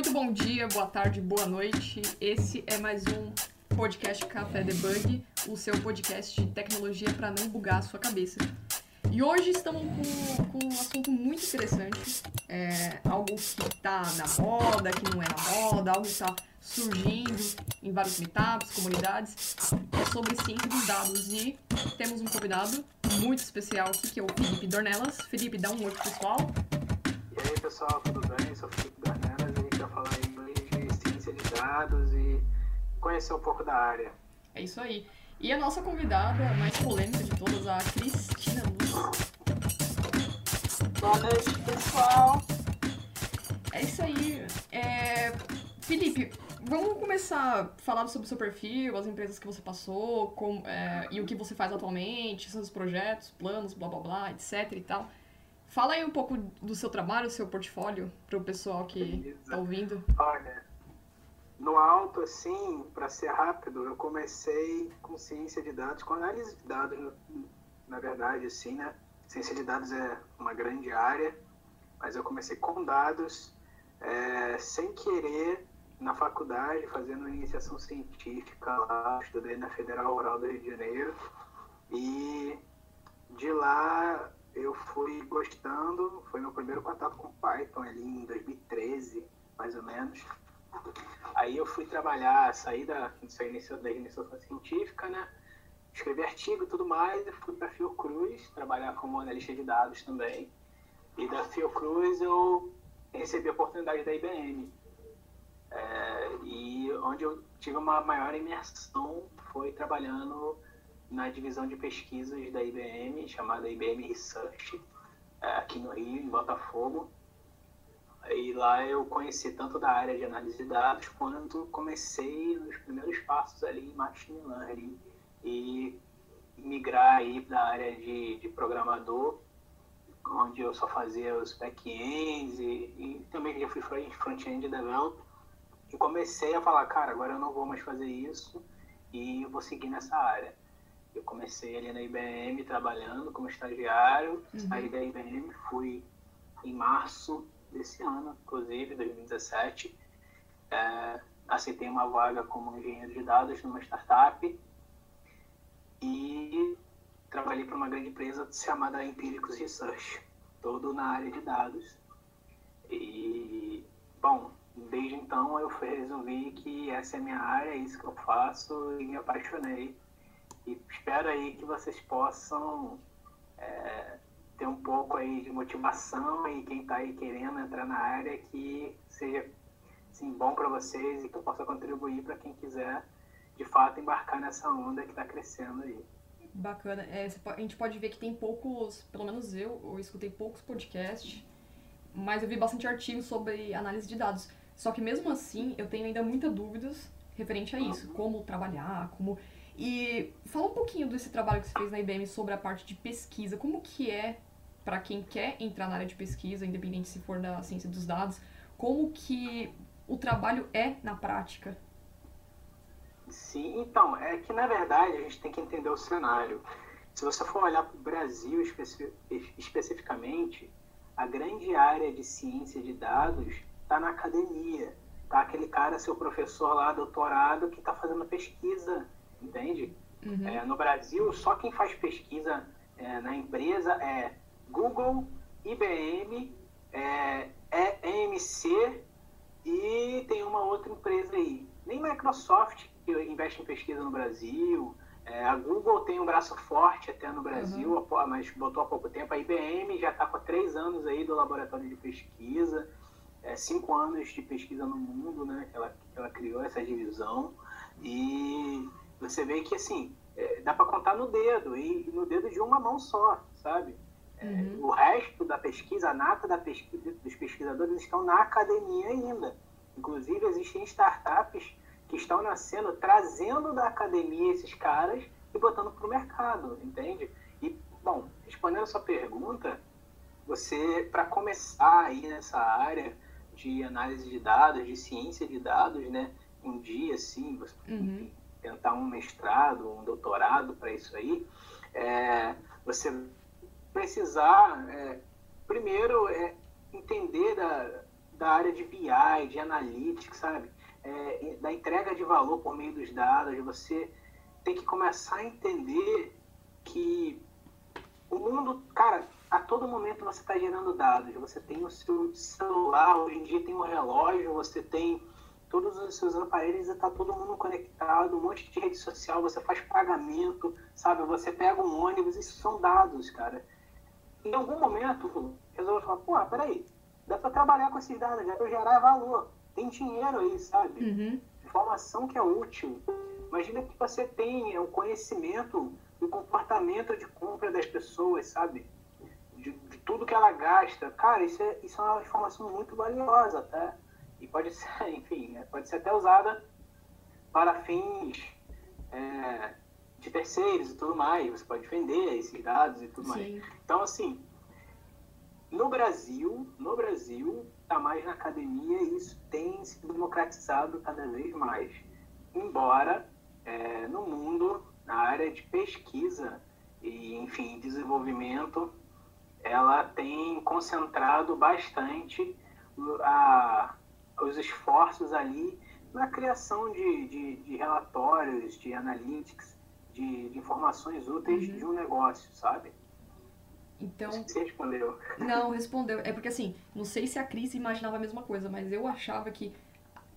Muito bom dia, boa tarde, boa noite. Esse é mais um podcast Café Debug, o seu podcast de tecnologia para não bugar a sua cabeça. E hoje estamos com, com um assunto muito interessante, é, algo que está na moda, que não é na moda, algo que está surgindo em vários meetups, comunidades, é sobre ciência dos dados. E temos um convidado muito especial aqui, que é o Felipe Dornelas. Felipe, dá um oi pessoal. E aí, pessoal, tudo bem? Sou o Felipe Dornelas dados e conhecer um pouco da área. É isso aí. E a nossa convidada mais polêmica de todas, a Cristina Luz. Boa noite, pessoal. É isso aí. É... Felipe, vamos começar falando sobre o seu perfil, as empresas que você passou, com, é, e o que você faz atualmente, seus projetos, planos, blá blá blá, etc e tal. Fala aí um pouco do seu trabalho, do seu portfólio, para o pessoal que Beleza. tá ouvindo. Olha, no alto, assim, para ser rápido, eu comecei com ciência de dados, com análise de dados, na verdade, assim, né? Ciência de dados é uma grande área, mas eu comecei com dados, é, sem querer, na faculdade, fazendo iniciação científica lá, estudei na Federal Rural do Rio de Janeiro, e de lá eu fui gostando, foi meu primeiro contato com Python ali em 2013, mais ou menos. Aí eu fui trabalhar, saí da, saí inicio- da iniciação científica, né? Escrevi artigo e tudo mais, e fui para Fiocruz trabalhar como analista de dados também. E da Fiocruz eu recebi a oportunidade da IBM. É, e onde eu tive uma maior imersão foi trabalhando na divisão de pesquisas da IBM, chamada IBM Research, é, aqui no Rio, em Botafogo. E lá eu conheci tanto da área de análise de dados quanto comecei nos primeiros passos ali em machine learning e migrar aí da área de, de programador, onde eu só fazia os back-ends e, e também já fui front- front-end developer. E comecei a falar, cara, agora eu não vou mais fazer isso e eu vou seguir nessa área. Eu comecei ali na IBM trabalhando como estagiário, saí da IBM, fui em março desse ano, inclusive, 2017. É, aceitei uma vaga como engenheiro de dados numa startup e trabalhei para uma grande empresa chamada Empiricus Research, todo na área de dados. E, bom, desde então eu resolvi que essa é minha área, é isso que eu faço e me apaixonei. E espero aí que vocês possam é, ter um pouco aí de motivação e quem está aí querendo entrar na área que seja assim, bom para vocês e que eu possa contribuir para quem quiser de fato embarcar nessa onda que está crescendo aí. Bacana. É, a gente pode ver que tem poucos, pelo menos eu, eu escutei poucos podcasts, mas eu vi bastante artigos sobre análise de dados. Só que mesmo assim, eu tenho ainda muitas dúvidas referente a isso, como trabalhar, como e fala um pouquinho desse trabalho que você fez na IBM sobre a parte de pesquisa, como que é para quem quer entrar na área de pesquisa, independente se for da ciência dos dados, como que o trabalho é na prática. Sim, então, é que na verdade a gente tem que entender o cenário. Se você for olhar para o Brasil especi- especificamente, a grande área de ciência de dados está na academia. Tá aquele cara, seu professor lá, doutorado, que está fazendo pesquisa, entende? Uhum. É, no Brasil, só quem faz pesquisa é, na empresa é Google, IBM, é, EMC e tem uma outra empresa aí. Nem Microsoft, que investe em pesquisa no Brasil. É, a Google tem um braço forte até no Brasil, há- mas botou há pouco tempo. A IBM já está com três anos aí do laboratório de pesquisa, é, cinco anos de pesquisa no mundo, né? Ela, ela criou essa divisão. E você vê que, assim, é, dá para contar no dedo, e no dedo de uma mão só, sabe? É, Uhum. O resto da pesquisa, a nata da pesquisa, dos pesquisadores estão na academia ainda. Inclusive, existem startups que estão nascendo, trazendo da academia esses caras e botando para o mercado, entende? E, bom, respondendo a sua pergunta, você, para começar aí nessa área de análise de dados, de ciência de dados, né? Um dia, assim, você Uhum. tentar um mestrado, um doutorado para isso aí, é, você precisar, é, primeiro, é, entender da, da área de BI, de analytics, sabe? É, da entrega de valor por meio dos dados, você tem que começar a entender que o mundo, cara, a todo momento você está gerando dados. Você tem o seu celular, hoje em dia tem um relógio, você tem todos os seus aparelhos e está todo mundo conectado, um monte de rede social, você faz pagamento, sabe? Você pega um ônibus, isso são dados, cara. Em algum momento, resolve falar, pô, peraí, dá para trabalhar com esses dados, dá para gerar valor. Tem dinheiro aí, sabe? Uhum. Informação que é útil. Imagina que você tem o conhecimento do comportamento de compra das pessoas, sabe? De, de, tudo que ela gasta. Cara, isso é, isso é uma informação muito valiosa, tá? E pode ser, enfim, é, pode ser até usada para fins é, de terceiros e tudo mais. Você pode vender esses dados e tudo Sim. mais. Então, assim, no Brasil, no Brasil, está mais na academia e isso tem se democratizado cada vez mais. Embora é, no mundo, na área de pesquisa e, enfim, desenvolvimento, ela tem concentrado bastante a, os esforços ali na criação de, de, de relatórios, de analytics, de, de informações úteis uhum. de um negócio, sabe? Então. Você respondeu. Não, respondeu. É porque assim, não sei se a Cris imaginava a mesma coisa, mas eu achava que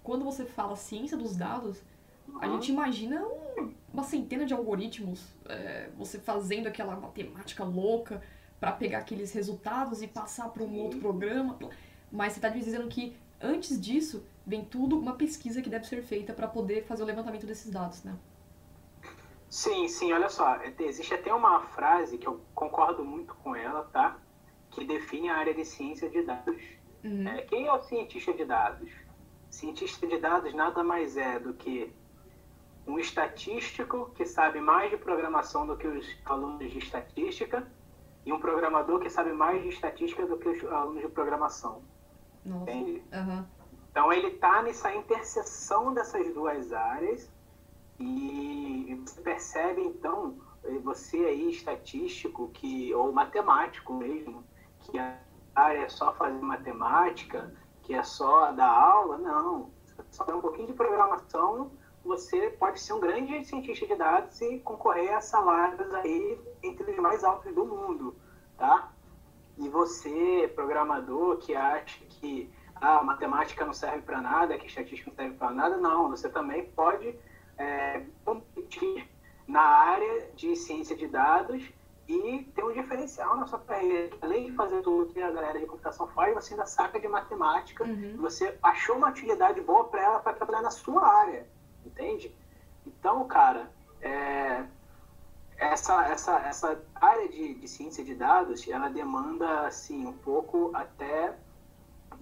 quando você fala ciência dos dados, uhum. a gente imagina um, uma centena de algoritmos, é, você fazendo aquela matemática louca para pegar aqueles resultados e passar para um Sim. outro programa. Mas você está dizendo que antes disso vem tudo uma pesquisa que deve ser feita para poder fazer o levantamento desses dados, né? Sim, sim, olha só, existe até uma frase que eu concordo muito com ela, tá? Que define a área de ciência de dados. Uhum. É, quem é o cientista de dados? Cientista de dados nada mais é do que um estatístico que sabe mais de programação do que os alunos de estatística e um programador que sabe mais de estatística do que os alunos de programação. Nossa. Entende? Uhum. Então ele está nessa interseção dessas duas áreas e você percebe, então, você aí, estatístico, que, ou matemático mesmo, que a área é só fazer matemática, que é só dar aula, não. Só um pouquinho de programação, você pode ser um grande cientista de dados e concorrer a salários aí entre os mais altos do mundo, tá? E você, programador, que acha que ah, matemática não serve para nada, que estatística não serve para nada, não. Você também pode é, competir na área de ciência de dados e ter um diferencial na sua carreira. Além de fazer tudo que a galera de computação faz, você ainda saca de matemática, uhum. você achou uma utilidade boa para ela para trabalhar na sua área, entende? Então, cara, é, essa, essa, essa área de, de ciência de dados, ela demanda, assim, um pouco até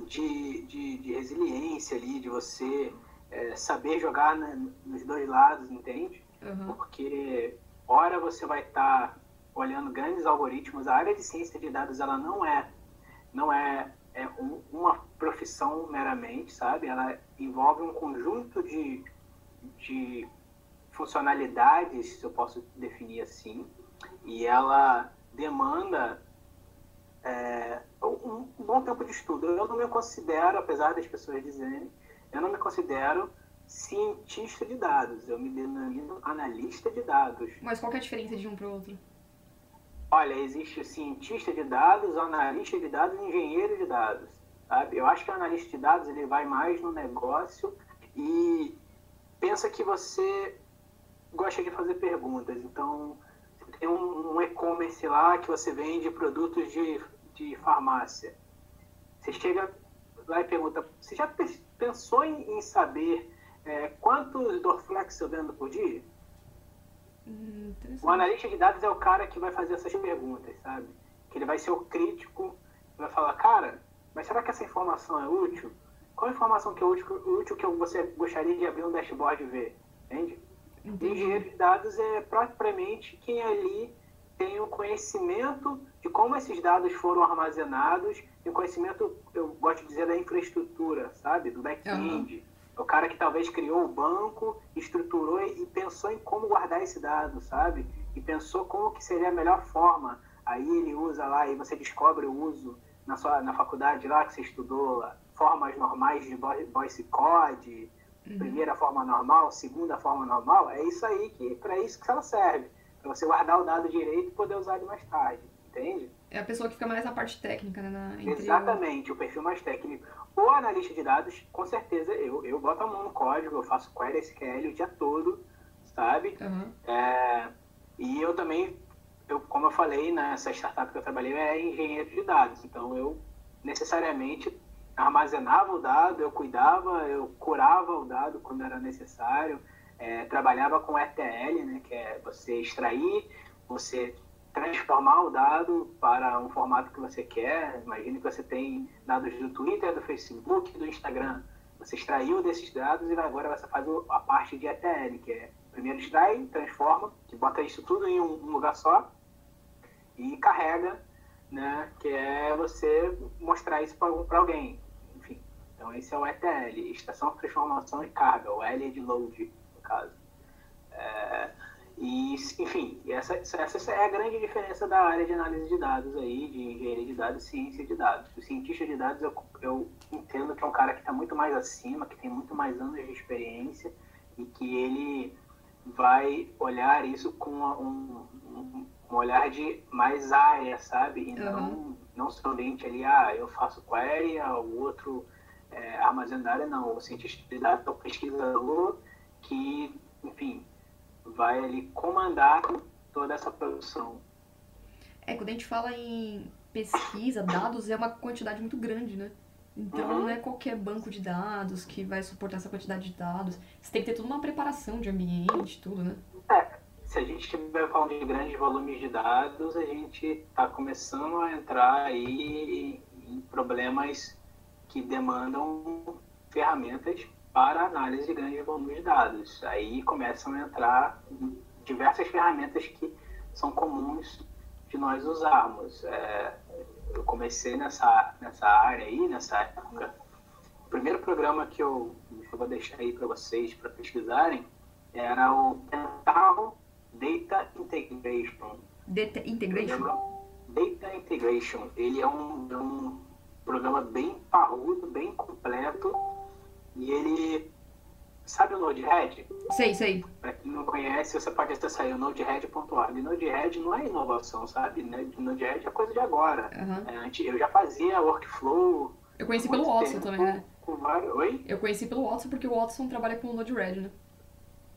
de, de, de resiliência ali, de você é, saber jogar né, nos dois lados, entende? Uhum. Porque, ora você vai estar tá olhando grandes algoritmos, a área de ciência de dados ela não é, não é, é um, uma profissão meramente, sabe? Ela envolve um conjunto de, de funcionalidades, se eu posso definir assim, e ela demanda é, um, um bom tempo de estudo. Eu não me considero, apesar das pessoas dizerem, eu não me considero cientista de dados, eu me denomino analista de dados. Mas qual é a diferença de um para o outro? Olha, existe cientista de dados, analista de dados e engenheiro de dados. Sabe? Eu acho que o analista de dados ele vai mais no negócio e pensa que você gosta de fazer perguntas. Então, tem um, um e-commerce lá que você vende produtos de, de farmácia. Você chega lá e pergunta, você já pensou em, saber é, quantos Dorflex eu vendo por dia? Hum, o analista de dados é o cara que vai fazer essas perguntas, sabe? Que ele vai ser o crítico, vai falar, cara, mas será que essa informação é útil? Qual a informação que é útil, útil que você gostaria de abrir um dashboard e ver? Entende? Entendi. Engenheiro de dados é propriamente quem ali tem o conhecimento de como esses dados foram armazenados e o conhecimento, eu gosto de dizer, da infraestrutura, sabe? Do back-end. Uhum. O cara que talvez criou o banco, estruturou e pensou em como guardar esse dado, sabe? E pensou como que seria a melhor forma. Aí ele usa lá e você descobre o uso na sua na faculdade lá que você estudou, formas normais de voice code, uhum. primeira forma normal, segunda forma normal, é isso aí que para isso que ela serve, para você guardar o dado direito e poder usar ele mais tarde, entende? É a pessoa que fica mais na parte técnica, né? Na, Exatamente, o... o perfil mais técnico. O analista de dados, com certeza, eu, eu boto a mão no código, eu faço query SQL o dia todo, sabe? Uhum. É, e eu também, eu, como eu falei, nessa startup que eu trabalhei, é engenheiro de dados. Então, eu necessariamente armazenava o dado, eu cuidava, eu curava o dado quando era necessário, é, trabalhava com ETL, né, que é você extrair, você transformar o dado para um formato que você quer. Imagine que você tem dados do Twitter, do Facebook, do Instagram. Você extraiu desses dados e agora você faz a parte de ETL, que é primeiro extrai, transforma, que bota isso tudo em um lugar só e carrega né? Que é você mostrar isso para alguém. Enfim, então esse é o ETL, Estação de Transformação e Carga, o L de Load, no caso. É, e, enfim, essa, essa é a grande diferença da área de análise de dados aí, de engenharia de dados e ciência de dados. O cientista de dados, eu, eu entendo que é um cara que está muito mais acima, que tem muito mais anos de experiência e que ele vai olhar isso com um, um, um olhar de mais área, sabe? E não, uhum. não somente ali, ah, eu faço query, ah, o outro é, armazenar, não. O cientista de dados é o pesquisador que, enfim, vai ali comandar toda essa produção. É, quando a gente fala em pesquisa, dados é uma quantidade muito grande, né? Então uhum. não é qualquer banco de dados que vai suportar essa quantidade de dados. Você tem que ter toda uma preparação de ambiente, tudo, né? É, se a gente estiver falando de grandes volumes de dados, a gente está começando a entrar aí em problemas que demandam ferramentas para análise de grandes volumes de dados. Aí começam a entrar diversas ferramentas que são comuns de nós usarmos. É, eu comecei nessa, nessa área aí, nessa época. O primeiro programa que eu, eu vou deixar aí para vocês para pesquisarem era o Pentaho Data Integration. Data Integration? Data Integration. Ele é um, é um programa bem parrudo, bem completo. E ele. Sabe o Node-RED? Sei, sei. Para quem não conhece, você pode acessar aí o node-red.org. Node-RED não é inovação, sabe? Node-RED é coisa de agora. Uhum. Eu já fazia workflow. Eu conheci pelo Watson também, né? Com vários... Oi? Eu conheci pelo Watson porque o Watson trabalha com o Node-RED, né?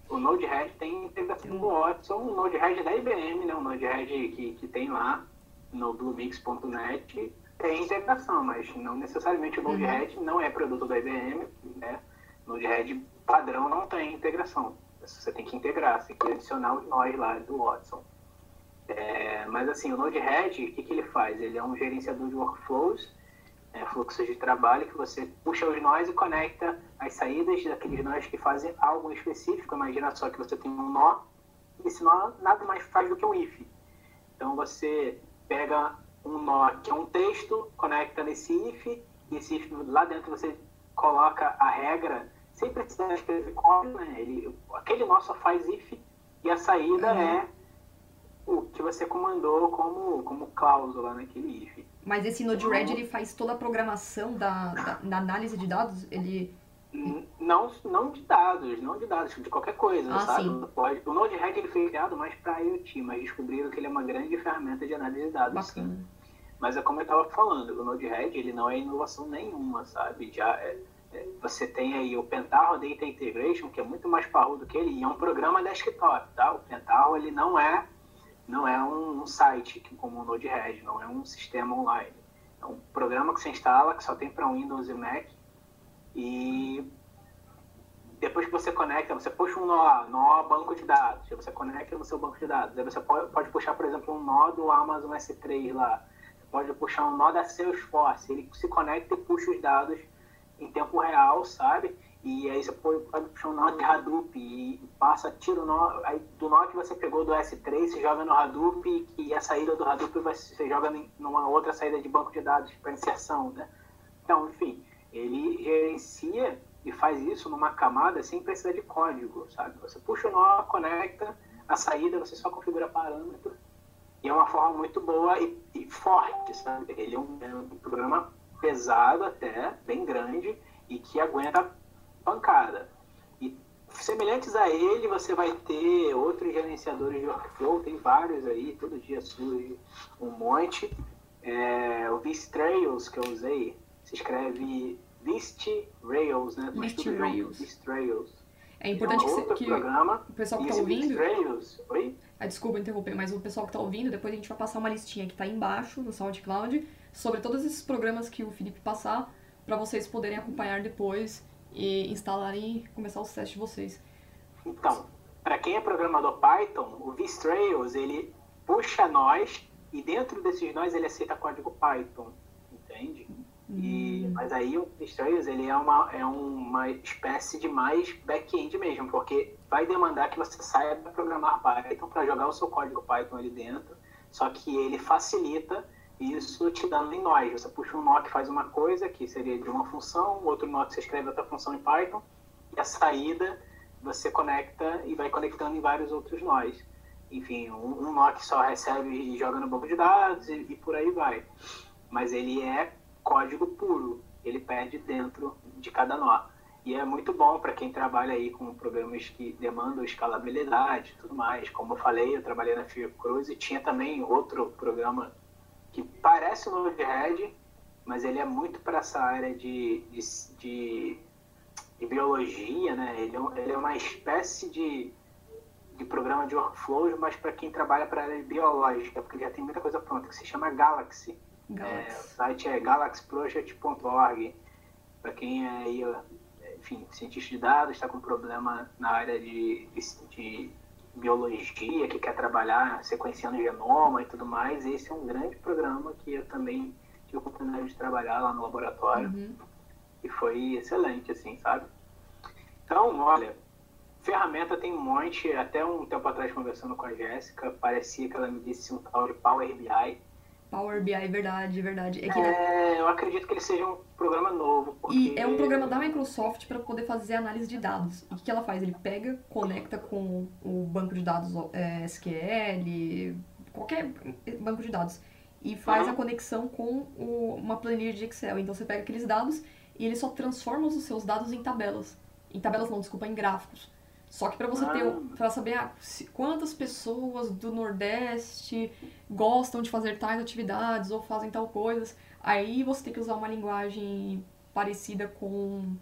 o Node-RED tem integração com o Watson, o Node-RED da IBM, né? o Node-RED que, que tem lá no bluemix.net tem integração, mas não necessariamente o uhum. Node-RED não é produto da IBM, né? Node-RED padrão não tem integração. Você tem que integrar, você tem que adicionar os nós lá do Watson. É, mas assim, o Node-RED, o que, que ele faz? Ele é um gerenciador de workflows é, fluxos de trabalho que você puxa os nós e conecta as saídas daqueles nós que fazem algo específico. Imagina só que você tem um nó, e esse nó nada mais faz do que um if. Então você pega um nó que é um texto, conecta nesse if, e esse if lá dentro você coloca a regra, sem precisar escrever código, né? Ele, aquele nó só faz if e a saída uhum. é o que você comandou como, como cláusula naquele if. Mas esse Node-RED, ele faz toda a programação da, da, da, análise de dados? Ele... Não, não de dados, não de dados, de qualquer coisa, ah, sabe? Sim. Pode, o Node-RED ele foi criado mais para IoT, mas descobriram que ele é uma grande ferramenta de análise de dados. Bacana. Sim. Mas é como eu estava falando, o Node-RED ele não é inovação nenhuma, sabe? Já é, é, você tem aí o Pentaho Data Integration, que é muito mais parrudo que ele, e é um programa desktop, tá? O Pentaho ele não é não é um, um site como o Node-RED, não é um sistema online. É um programa que você instala, que só tem para Windows e Mac. E depois que você conecta, você puxa um nó, nó banco de dados, você conecta no seu banco de dados. Aí você pode, pode puxar, por exemplo, um nó do Amazon S3 lá. Pode puxar um nó da Salesforce. Ele se conecta e puxa os dados em tempo real, sabe? E aí você pode, pode puxar um nó de Hadoop e passa, tira o nó, aí do nó que você pegou do S3, você joga no Hadoop e a saída do Hadoop você joga numa outra saída de banco de dados para inserção, né? Então, enfim, ele gerencia e faz isso numa camada sem precisar de código, sabe? Você puxa o nó, conecta, a saída você só configura parâmetro e é uma forma muito boa e, e forte, sabe? Ele é um, é um programa pesado até, bem grande, e que aguenta pancada. E semelhantes a ele, você vai ter outros gerenciadores de workflow, tem vários aí, todo dia surge um monte. É, o Vistrails que eu usei, se escreve Vist Rails, né? Vist Rails. Vist Rails. É importante é um que, que programa, o pessoal que está ouvindo. Rails, oi? Ah, desculpa interromper, mas o pessoal que está ouvindo, depois a gente vai passar uma listinha que está embaixo no SoundCloud sobre todos esses programas que o Felipe passar para vocês poderem acompanhar depois e instalarem e começar os testes de vocês. Então, para quem é programador Python, o Vstrails ele puxa nós e dentro desses nós ele aceita código Python, entende? E, mas aí o Vstrails ele é uma, é uma espécie de mais back-end mesmo, porque vai demandar que você saiba programar Python para jogar o seu código Python ali dentro, só que ele facilita isso te dando em nós. Você puxa um nó que faz uma coisa, que seria de uma função, outro nó que você escreve outra função em Python, e a saída você conecta e vai conectando em vários outros nós. Enfim, um, um nó que só recebe e joga no banco de dados e, e por aí vai. Mas ele é código puro, ele perde dentro de cada nó. E é muito bom para quem trabalha aí com programas que demandam escalabilidade e tudo mais. Como eu falei, eu trabalhei na Fiocruz e tinha também outro programa que parece o Node-RED, mas ele é muito para essa área de, de, de, de, biologia, né? Ele é, ele é uma espécie de, de programa de workflows, mas para quem trabalha para a área biológica, porque já tem muita coisa pronta, que se chama Galaxy. É, o site é galaxyproject.org. Para quem é aí, enfim, cientista de dados, está com problema na área de, de, de biologia, que quer trabalhar sequenciando genoma e tudo mais, esse é um grande programa que eu também tive a oportunidade de trabalhar lá no laboratório. Uhum. E foi excelente, assim, sabe? Então, olha, ferramenta tem um monte. Até um tempo atrás, conversando com a Jéssica, parecia que ela me disse um tal de Power BI. Power BI, verdade, verdade. É, que, é, eu acredito que ele seja um programa novo. Porque... E é um programa da Microsoft para poder fazer análise de dados. E o que ela faz? Ele pega, conecta com o banco de dados é, SQL, qualquer banco de dados, e faz Uhum. a conexão com o- uma planilha de Excel. Então você pega aqueles dados e ele só transforma os seus dados em tabelas. Em tabelas não, desculpa, em gráficos. Só que para você ter, Ah. para saber ah, se- quantas pessoas do Nordeste gostam de fazer tais atividades ou fazem tal coisas, aí você tem que usar uma linguagem parecida com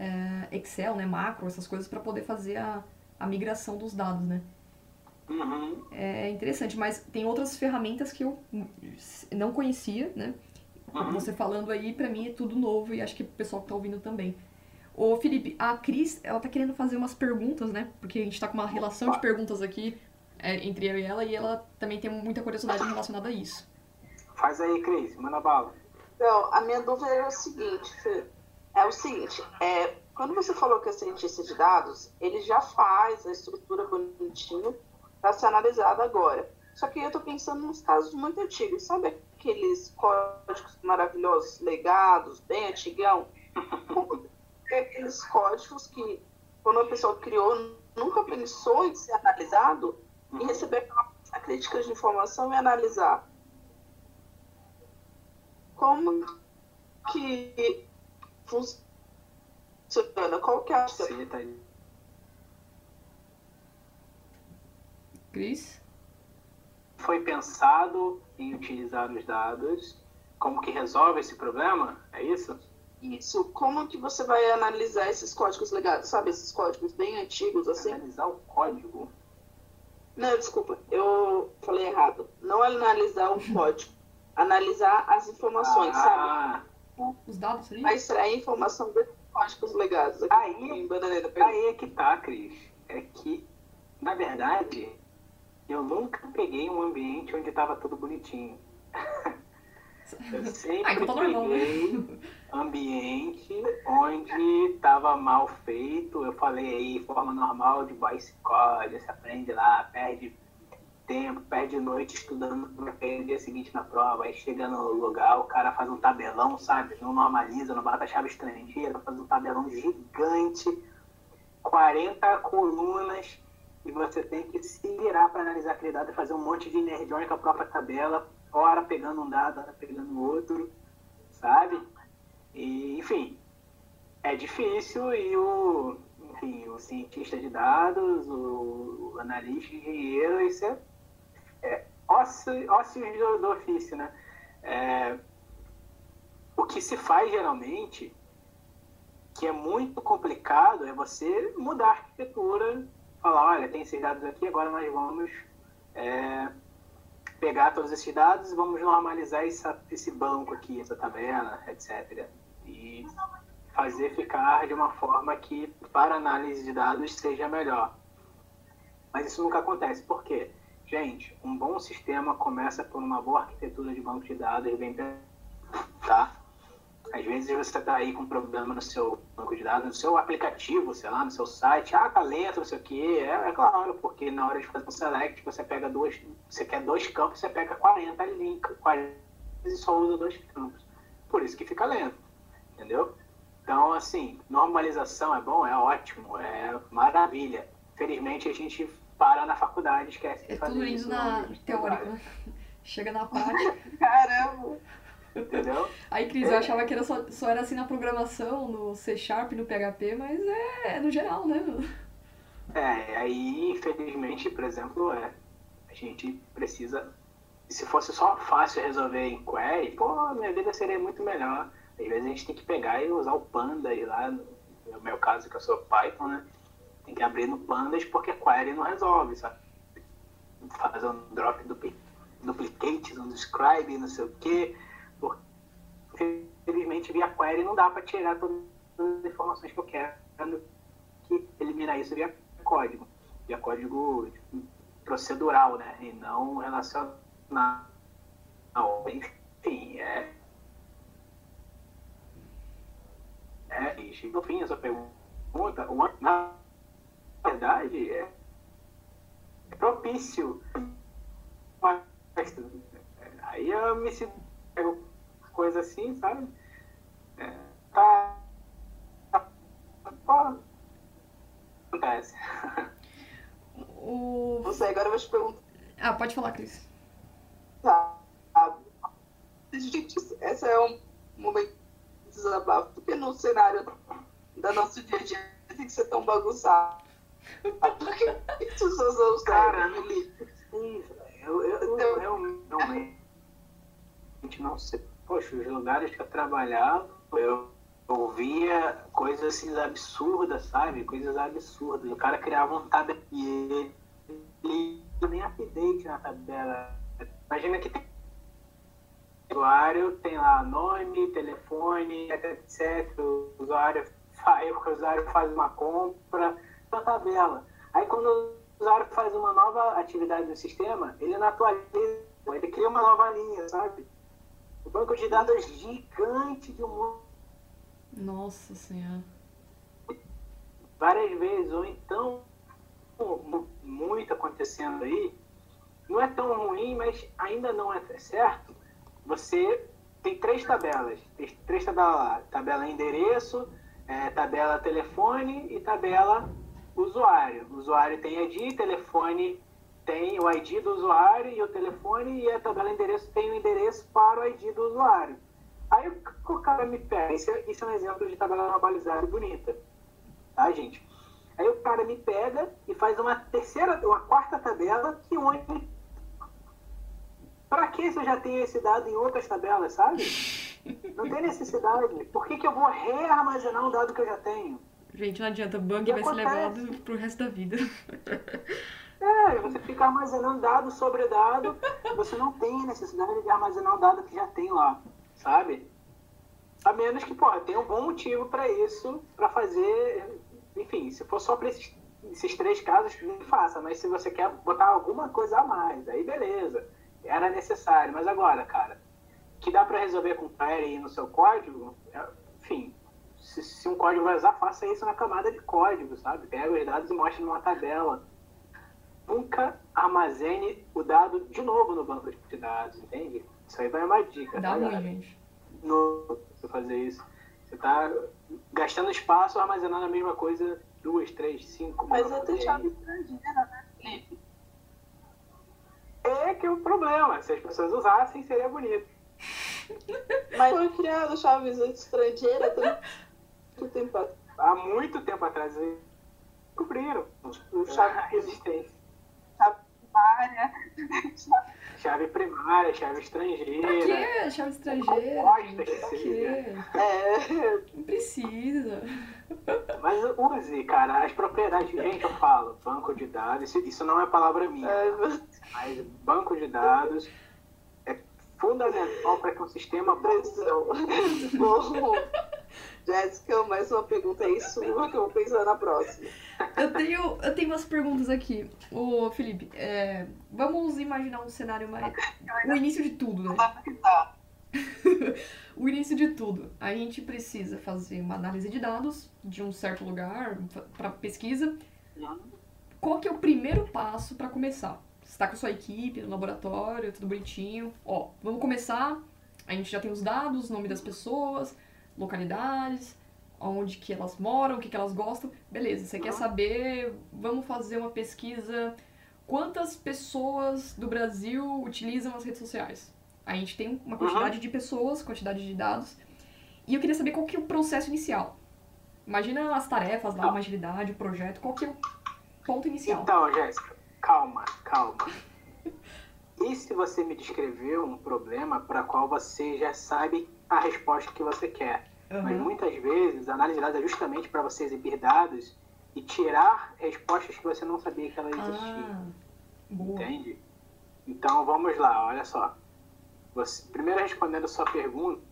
é, Excel, né, macro, essas coisas para poder fazer a, a migração dos dados, né? Uhum. É interessante, mas tem outras ferramentas que eu não conhecia, né? Uhum. Você falando aí, pra mim é tudo novo e acho que o pessoal que tá ouvindo também. Ô, Felipe, a Cris, ela tá querendo fazer umas perguntas, né? Porque a gente tá com uma relação de perguntas aqui é, entre eu e ela e ela também tem muita curiosidade relacionada a isso. Faz aí, Cris, manda bala. Então, a minha dúvida é o seguinte, Fê. É o seguinte, é, quando você falou que é cientista de dados, ele já faz a estrutura bonitinho para ser analisada agora. Só que eu estou pensando nos casos muito antigos. Sabe aqueles códigos maravilhosos, legados, bem antigão? Aqueles códigos que, quando a pessoa criou, nunca pensou em ser analisado e receber aquela crítica de informação e analisar? Como que funciona? Qual que é a Você tá aí. Cris? Foi pensado em utilizar os dados. Como que resolve esse problema? É isso? Isso, como que você vai analisar esses códigos legados? Sabe, esses códigos bem antigos, assim? Analisar o código. Não, desculpa, eu falei errado. Não analisar o código, analisar as informações, sabe? ah, Os dados ali? Vai extrair informação desses códigos legados. Aqui Aí- em Bananeira. Aí é que tá, Cris. É que, na verdade, eu nunca peguei um ambiente onde tava tudo bonitinho. Eu sempre Ah, então normal, peguei ambiente onde tava mal feito. Eu falei aí, forma normal de code, você aprende lá, perde tempo, perde noite estudando para no dia seguinte na prova. Aí chega no lugar, o cara faz um tabelão, sabe? Não normaliza, não bota chave estrangeira, faz um tabelão gigante, 40 colunas, e você tem que se virar para analisar aquele dado e fazer um monte de nerdões com a própria tabela, hora pegando um dado, hora pegando outro. sabe? E, enfim, é difícil e o, enfim, o cientista de dados, o, analista, engenheiro, isso é, é ócio, ócio do, do ofício, né? É, o que se faz geralmente, que é muito complicado, é você mudar a arquitetura, falar, olha, tem esses dados aqui, agora nós vamos é, pegar todos esses dados e vamos normalizar essa, esse banco aqui, essa tabela, etc. E fazer ficar de uma forma que, para análise de dados, seja melhor. Mas isso nunca acontece. Por quê? Gente, um bom sistema começa por uma boa arquitetura de banco de dados bem tá? Às vezes você está aí com um problema no seu banco de dados, no seu aplicativo, sei lá, no seu site, ah, tá lento, não sei o quê. É, é claro, porque na hora de fazer um select, você pega dois, você quer dois campos, você pega 40 links, 40 e só usa dois campos. Por isso que fica lento, entendeu? Então, assim, normalização é bom, é ótimo, é maravilha. Felizmente a gente para na faculdade, esquece de é fazer tudo isso. na teórica. Né? Chega na prática. Caramba! Entendeu? Aí, Cris, é. eu achava que era só, só era assim na programação, no C Sharp, no PHP, mas é, é no geral, né? É, aí, infelizmente, por exemplo, é, a gente precisa. Se fosse só fácil resolver em query, pô, minha vida seria muito melhor. Às vezes a gente tem que pegar e usar o Panda aí lá, no meu caso que eu sou Python, né? Tem que abrir no Pandas porque query não resolve, sabe? Fazer um drop duplicate, um describe, não sei o quê infelizmente, via query não dá para tirar todas as informações que eu quero que eliminar isso via código, via código procedural, né? E não relacional. Enfim, é. É, e no fim, essa pergunta, uma, na verdade, é, propício. Aí eu me sinto coisa assim, sabe? É, tá. tá acontece. O... Não sei, agora eu vou te perguntar. Ah, pode falar, Cris. Tá. Gente, esse é um momento desabafo, porque no cenário da nosso dia a dia tem que ser tão bagunçado. Por que as pessoas não Cara, sim, eu, eu, eu, eu, eu realmente não sei poxa, os lugares que eu trabalhava, eu ouvia coisas assim absurdas, sabe? Coisas absurdas. O cara criava um tabela e ele nem update na tabela. Imagina que tem usuário, tem lá nome, telefone, etc. O usuário faz, o usuário faz uma compra, uma tabela. Aí quando o usuário faz uma nova atividade no sistema, ele não atualiza, ele cria uma nova linha, sabe? O banco de dados gigante de um mundo. Nossa Senhora. Várias vezes, ou então, muito acontecendo aí, não é tão ruim, mas ainda não é certo. Você tem três tabelas. Tem três tabelas lá. Tabela endereço, é, tabela telefone e tabela usuário. O usuário tem ID, telefone tem o ID do usuário e o telefone, e a tabela endereço tem o endereço para o ID do usuário. Aí o cara me pega, isso é, isso é um exemplo de tabela normalizada bonita, tá, gente? Aí o cara me pega e faz uma terceira, uma quarta tabela que une. Para que se eu já tenho esse dado em outras tabelas, sabe? Não tem necessidade. Por que, que eu vou rearmazenar um dado que eu já tenho? Gente, não adianta, bug vai ser levado pro resto da vida. É, você fica armazenando dado sobre dado, você não tem necessidade de armazenar o dado que já tem lá, sabe? A menos que, pô, tenha um bom motivo para isso, para fazer, enfim, se for só para esses, esses três casos, nem faça, mas se você quer botar alguma coisa a mais, aí beleza, era necessário. Mas agora, cara, que dá para resolver com query no seu código, é, enfim, se, se, um código vai usar, faça isso na camada de código, sabe? Pega os dados e mostra numa tabela nunca armazene o dado de novo no banco de dados, entende? Isso aí vai uma dica. Dá tá, ruim, gente. No, fazer isso. Você está gastando espaço armazenando a mesma coisa duas, três, cinco. Mas eu chave estrangeira, né, Felipe? É que é o problema. Se as pessoas usassem, seria bonito. Mas foi criado chaves estrangeira muito tempo atrás. Há muito tempo atrás eles descobriram O chave a resistência. chave primária. Chave primária, chave Pra estrangeira. quê? Chave estrangeira? Gosta que Pra seja. É, Não precisa. Mas use, cara, as propriedades. Gente, eu falo, banco de dados, isso, isso não é palavra minha. é, Mas banco de dados é fundamental para que um sistema Pressão. Bom, Jéssica, mais uma pergunta aí sua que eu vou pensar na próxima. Eu tenho, eu tenho umas perguntas aqui. Ô, Felipe, é, vamos imaginar um cenário mais. O início de tudo, né? Tá. o início de tudo. A gente precisa fazer uma análise de dados de um certo lugar para pesquisa. Qual que é o primeiro passo para começar? Está com a sua equipe no laboratório, tudo bonitinho. Ó, vamos começar. A gente já tem os dados, nome das pessoas, localidades, onde que elas moram, o que, que elas gostam. Beleza, você quer Uhum. saber, vamos fazer uma pesquisa. Quantas pessoas do Brasil utilizam as redes sociais? A gente tem uma quantidade de pessoas, quantidade de dados. E eu queria saber qual que é o processo inicial. Imagina as tarefas lá, Tá. uma agilidade, o projeto, qual que é o ponto inicial? Então, Jéssica, calma, calma. E se você me descrever um problema para qual você já sabe a resposta que você quer? Mas Aham. muitas vezes a análise de dados é justamente para você exibir dados e tirar respostas que você não sabia que elas existiam. Ah. Entende? Então vamos lá, olha só. Você, primeiro respondendo a sua pergunta,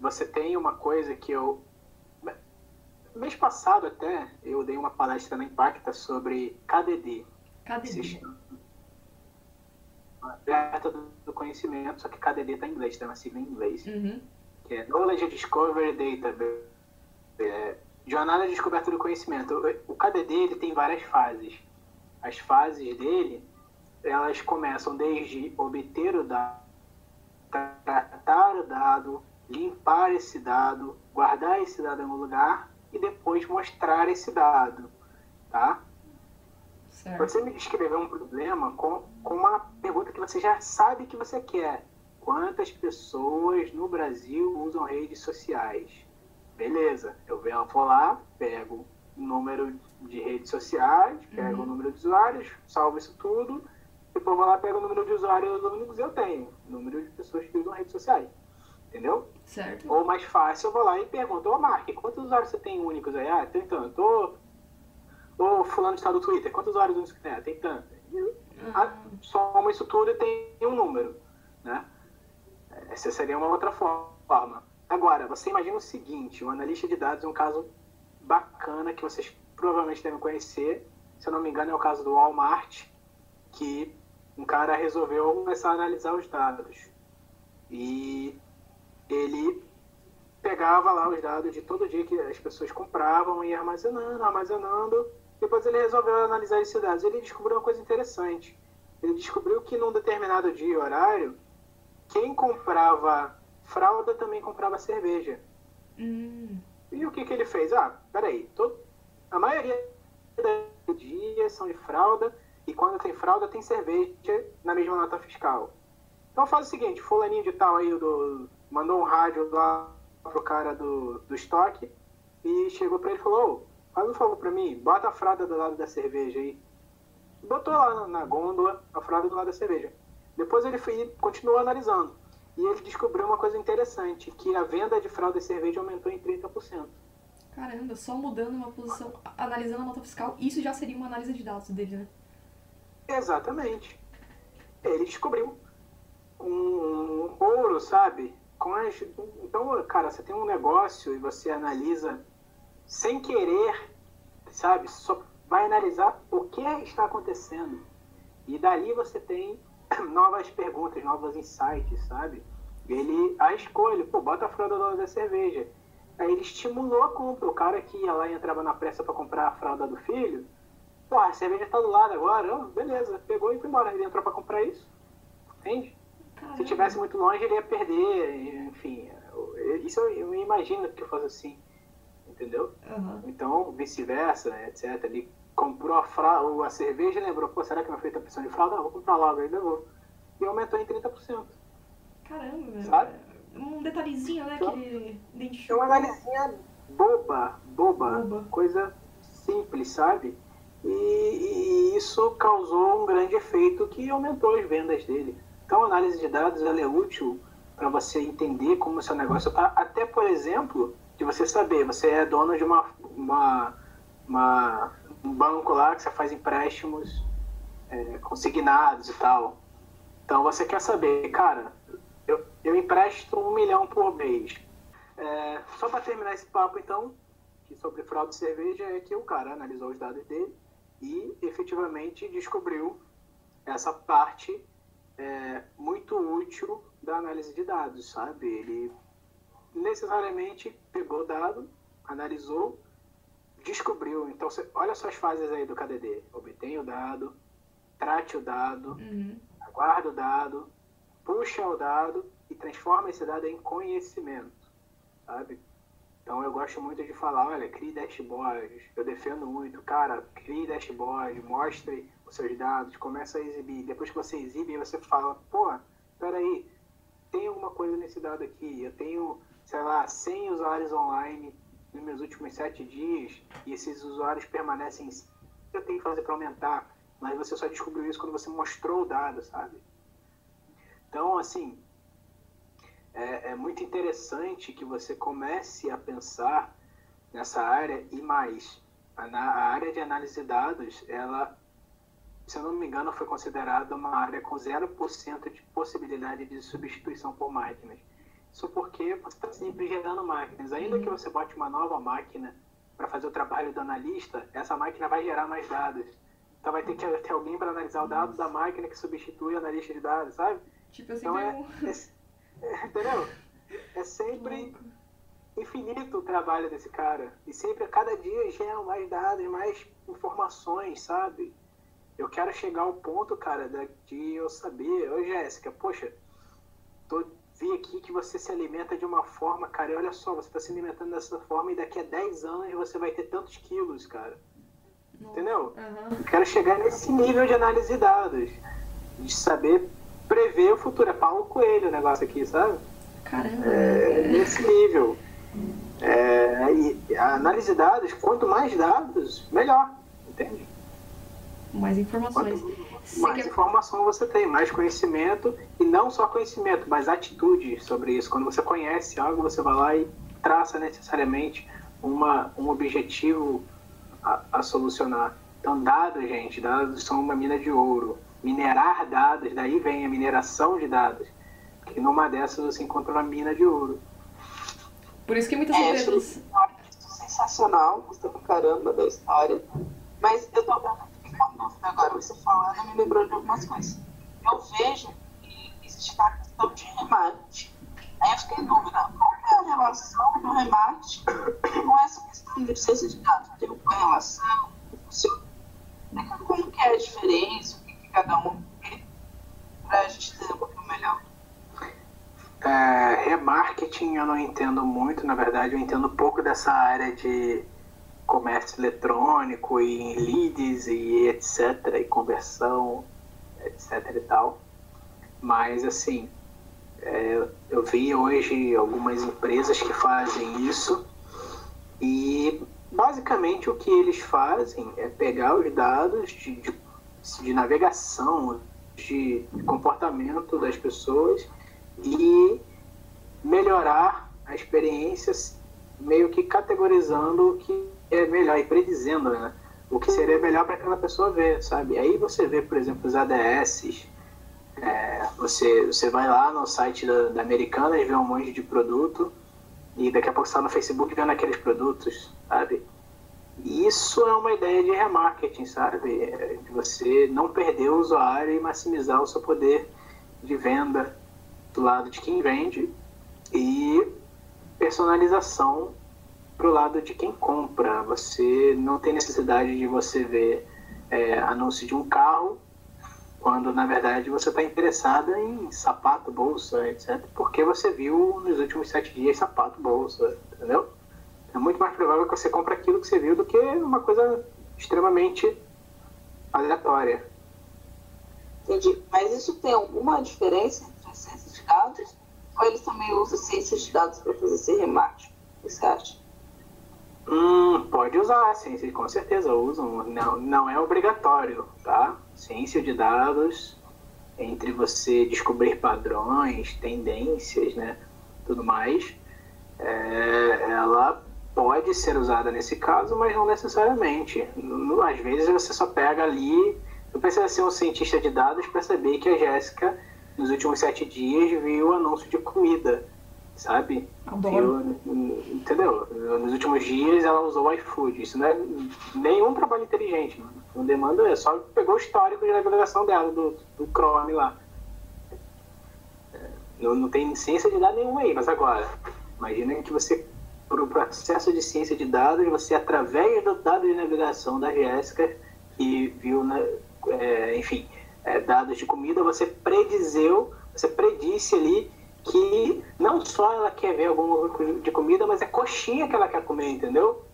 você tem uma coisa que eu. Mês passado até eu dei uma palestra na Impacta sobre KDD, que se chama Alerta do Conhecimento, só que KDD está em inglês, tem uma sigla em inglês, Uhum. que é Knowledge Discovery Database, é, Jornada de Descoberta do Conhecimento. O- KDD ele tem várias fases. As fases dele, elas começam desde obter o dado, tratar o dado, limpar esse dado, guardar esse dado em um lugar e depois mostrar esse dado, tá? Certo. Você me descrever um problema com, com uma pergunta que você já sabe que você quer. Quantas pessoas no Brasil usam redes sociais? Beleza, eu vou lá, pego o número de redes sociais, pego Uhum. o número de usuários, salvo isso tudo, depois vou lá, pego o número de usuários únicos eu tenho, número de pessoas que usam redes sociais. Entendeu? Certo. Ou mais fácil, eu vou lá e pergunto, ô Mark, quantos usuários você tem únicos aí? Ah, tem tanto. Ô, ô fulano está do Twitter, quantos usuários únicos você tem? Ah, tem tanto. Ah, soma isso tudo e tem um número, né? Essa seria uma outra forma. Agora, você imagina o seguinte, o analista de dados é um caso bacana que vocês provavelmente devem conhecer. Se eu não me engano, é o caso do Walmart, que um cara resolveu começar a analisar os dados. E ele pegava lá os dados de todo dia que as pessoas compravam e ia armazenando, armazenando. Depois ele resolveu analisar esses dados. Ele descobriu uma coisa interessante. Ele descobriu que num determinado dia e horário, quem comprava fralda também comprava cerveja. hum, E o que, que ele fez? Ah, peraí, todo, a maioria dos dias são de fralda e quando tem fralda tem cerveja na mesma nota fiscal. Então faz o seguinte, fulaninho de tal aí do, mandou um rádio lá pro cara do, do estoque e chegou pra ele e falou, "Ô, faz um favor pra mim, bota a fralda do lado da cerveja aí. Botou lá na, na gôndola a fralda do lado da cerveja. Depois ele foi, continuou analisando. E ele descobriu uma coisa interessante, que a venda de fralda e cerveja aumentou em 30%. caramba, só mudando uma posição, analisando a nota fiscal, isso já seria uma análise de dados dele, né? Exatamente. Ele descobriu um ouro, sabe? Com as... Então, cara, você tem um negócio e você analisa sem querer, sabe? Só vai analisar o que está acontecendo. E dali você tem novas perguntas, novos insights, sabe? Ele, a escolha, pô, bota a fralda do da cerveja. Aí ele estimulou a compra. O cara que ia lá e entrava na pressa para comprar a fralda do filho, pô, a cerveja tá do lado agora, oh, beleza, pegou e foi embora. Ele entrou para comprar isso. Entende? Se Caramba. tivesse muito longe, ele ia perder, enfim. Isso eu, eu imagino que eu faço assim, entendeu? Aham. Então, vice-versa, etc. Ele comprou a, fra... a cerveja e lembrou, pô, será que meu filho tá precisando de fralda? Vou comprar logo, ainda vou. E aumentou em 30%. Caramba, velho. Sabe? Um detalhezinho, né, Então- que É identifica. uma analisinha boba, boba, Boba. coisa simples, sabe? E, e isso causou um grande efeito que aumentou as vendas dele. Então, a análise de dados ela é útil para você entender como o seu negócio está. Até, por exemplo, de você saber, você é dono de uma, uma, uma- um banco lá que você faz empréstimos é, consignados e tal. Então, você quer saber, cara, eu, eu empresto um milhão por mês. É, só para terminar esse papo, então, que sobre fraude de cerveja, é que o cara analisou os dados dele e efetivamente descobriu essa parte é, muito útil da análise de dados, sabe? Ele necessariamente pegou o dado, analisou, descobriu. Então, você, olha só as fases aí do KDD. Obtém o dado, trate o dado, Uhum. aguarda o dado, puxa o dado e transforma esse dado em conhecimento, sabe? Então eu gosto muito de falar, olha, crie dashboards, eu defendo muito, cara, crie dashboard, mostre os seus dados, começa a exibir, depois que você exibe, você fala, pô, peraí, tem alguma coisa nesse dado aqui, eu tenho, sei lá, 100 usuários online nos meus últimos 7 dias e esses usuários permanecem, o que eu tenho que fazer para aumentar? Mas você só descobriu isso quando você mostrou o dado, sabe? Então, assim, é, é muito interessante que você comece a pensar nessa área e mais. A, a área de análise de dados, ela, se eu não me engano, foi considerada uma área com 0% de possibilidade de substituição por máquinas. Isso porque você está sempre gerando máquinas. Ainda que você bote uma nova máquina para fazer o trabalho do analista, essa máquina vai gerar mais dados. Então vai ter que ter alguém para analisar o dado da máquina que substitui o analista de dados, sabe? Tipo assim, Então é, um. é- entendeu? É sempre infinito o trabalho desse cara. E sempre, a cada dia, geram mais dados, mais informações, sabe? Eu quero chegar ao ponto, cara, de eu saber, ô Jéssica, poxa, tô, vi aqui que você se alimenta de uma forma, cara, e olha só, você está se alimentando dessa forma e daqui a 10 anos você vai ter tantos quilos, cara. Entendeu? Aham. Eu quero chegar nesse nível de análise de dados, de saber prever o futuro. É Paulo Coelho o negócio aqui, sabe? Caramba. É, nesse nível. É, e a análise de dados, quanto mais dados, melhor. Entende? Mais informações. Quanto mais quer- informação você tem, mais conhecimento, e não só conhecimento, mas atitude sobre isso. Quando você conhece algo, você vai lá e traça necessariamente uma, um objetivo a, a solucionar. Então, dados, gente, dados são uma mina de ouro. Minerar dados, daí vem a mineração de dados. Que numa dessas você encontra uma mina de ouro. Por isso que muitas É, empresas. isso sensacional, gostei pra caramba da história. Mas eu tô agora, você falando me lembrou de algumas coisas. Eu vejo que existe uma questão de remarketing. Aí eu fiquei em dúvida, qual é a relação do remarketing com essa questão de ciência de dados? Tem uma relação? Funciona? Como que é a diferença? O que, que cada um tem? Pra gente entender um pouquinho melhor. É, remarketing eu não entendo muito, na verdade eu entendo pouco dessa área de comércio eletrônico e leads e etc, e conversão, etc e tal. Mas assim, é, eu vi hoje algumas empresas que fazem isso e basicamente o que eles fazem é pegar os dados de, de, de navegação, de comportamento das pessoas e melhorar a experiência meio que categorizando o que é melhor e predizendo né, o que seria melhor para aquela pessoa ver, sabe? Aí você vê, por exemplo, os ADS, é, você, você vai lá no site da, da Americanas, vê um monte de produto e daqui a pouco você está no Facebook vendo aqueles produtos, sabe? E isso é uma ideia de remarketing, sabe? É, De você não perder o usuário e maximizar o seu poder de venda do lado de quem vende e personalização pro lado de quem compra. Você não tem necessidade de você ver é, anúncio de um carro quando na verdade você está interessado em sapato, bolsa, etc. Porque você viu nos últimos sete dias sapato, bolsa, entendeu? É muito mais provável que você compre aquilo que você viu do que uma coisa extremamente aleatória. Entendi. Mas isso tem alguma diferença entre a ciência de dados ou eles também usam ciências de dados para fazer esse remate? O que você acha? Hum, pode usar, ciência, com certeza usam. Não, não é obrigatório, tá? Ciência de dados, entre você descobrir padrões, tendências, né? Tudo mais, é, ela pode ser usada nesse caso, mas não necessariamente. Às vezes você só pega ali. Não precisa ser um cientista de dados para saber que a Jéssica, nos últimos sete dias, viu anúncio de comida, sabe? Adoro. Viu, entendeu? Nos últimos dias ela usou o iFood. Isso não é nenhum trabalho inteligente. Não demanda, é só pegou o histórico de navegação dela, do, do Chrome lá. É, não, não tem ciência de dados nenhuma aí, mas agora, imagina que você para o processo de ciência de dados, você, através do dado de navegação da Jéssica, que viu, né, é, enfim, é, dados de comida, você predizeu, você predisse ali que não só ela quer ver algum de comida, mas é coxinha que ela quer comer, entendeu?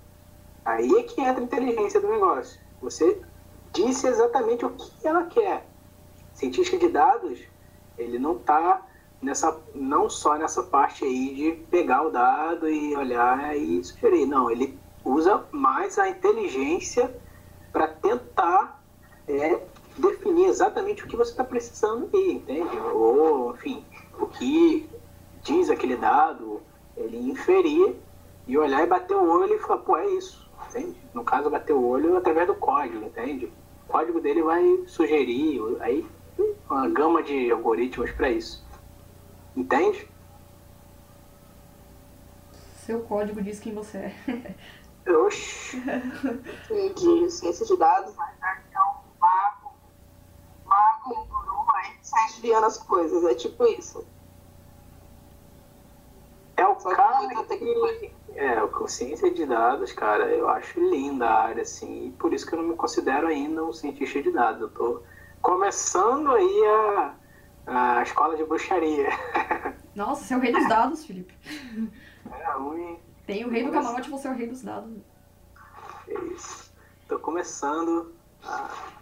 Aí é que entra a inteligência do negócio. Você disse exatamente o que ela quer. Cientista de dados, ele não está nessa, não só nessa parte aí de pegar o dado e olhar e sugerir. Não, ele usa mais a inteligência para tentar é, definir exatamente o que você está precisando aí, entende? Ou, enfim, o que diz aquele dado, ele inferir e olhar e bater o olho e falar, pô, é isso, entende? No caso, bater o olho através do código, entende? O código dele vai sugerir, aí uma gama de algoritmos para isso. Entende? Seu código diz quem você é. Oxi. Ciência de dados, mas é um mago, mago, um guru, aí sai desviando as coisas. É tipo isso. É o cara que... É, com ciência de dados, cara, eu acho linda a área, assim, e por isso que eu não me considero ainda um cientista de dados. Eu tô começando aí a a escola de bruxaria. Nossa, você é o rei dos dados, Felipe. É ruim. Tem o rei do camarote, você é o rei dos dados. É isso. Tô começando.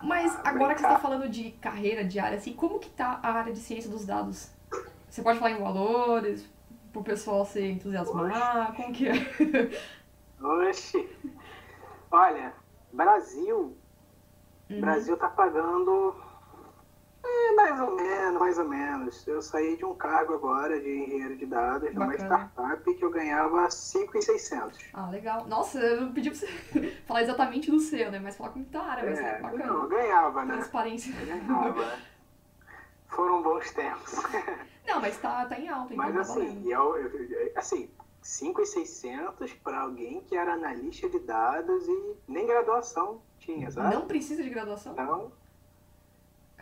Mas agora que você brincar. tá falando de carreira, de área, assim, como que tá a área de ciência dos dados? Você pode falar em valores, pro pessoal se entusiasmar, como que é? Oxi. Olha, Brasil. Uhum. Brasil tá pagando. É, mais ou menos, mais ou menos. Eu saí de um cargo agora de engenheiro de dados numa Bacana. startup que eu ganhava 5,600. Ah, legal. Nossa, eu não pedi pra você falar exatamente do seu, né? Mas falar como que tá área, mas é, É, bacana. não, eu ganhava, né? Transparência. Eu ganhava. Foram bons tempos. Não, mas tá, tá em alta, então Mas tá assim, eu, eu- assim, 5,600 para alguém que era analista de dados e nem graduação tinha, sabe? Não precisa de graduação? Então,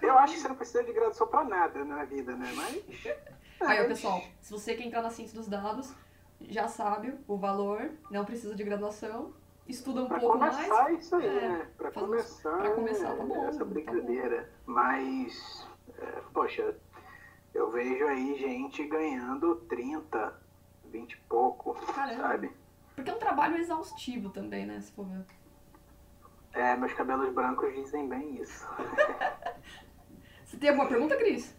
eu acho que você não precisa de graduação para nada na vida, né? Mas. Aí, ó, mas- pessoal, se você quer entrar na ciência dos dados, já sabe o valor, não precisa de graduação, estuda um Pra pouco mais. começar isso aí, é, né? Uns- começar, pra começar, tá bom, essa tá bom. brincadeira. Mas, é, poxa, eu vejo aí gente ganhando 30, 20 e pouco, Caramba. sabe? Porque é um trabalho exaustivo também, né? Se for ver. É, meus cabelos brancos dizem bem isso. Você tem alguma pergunta, Cris?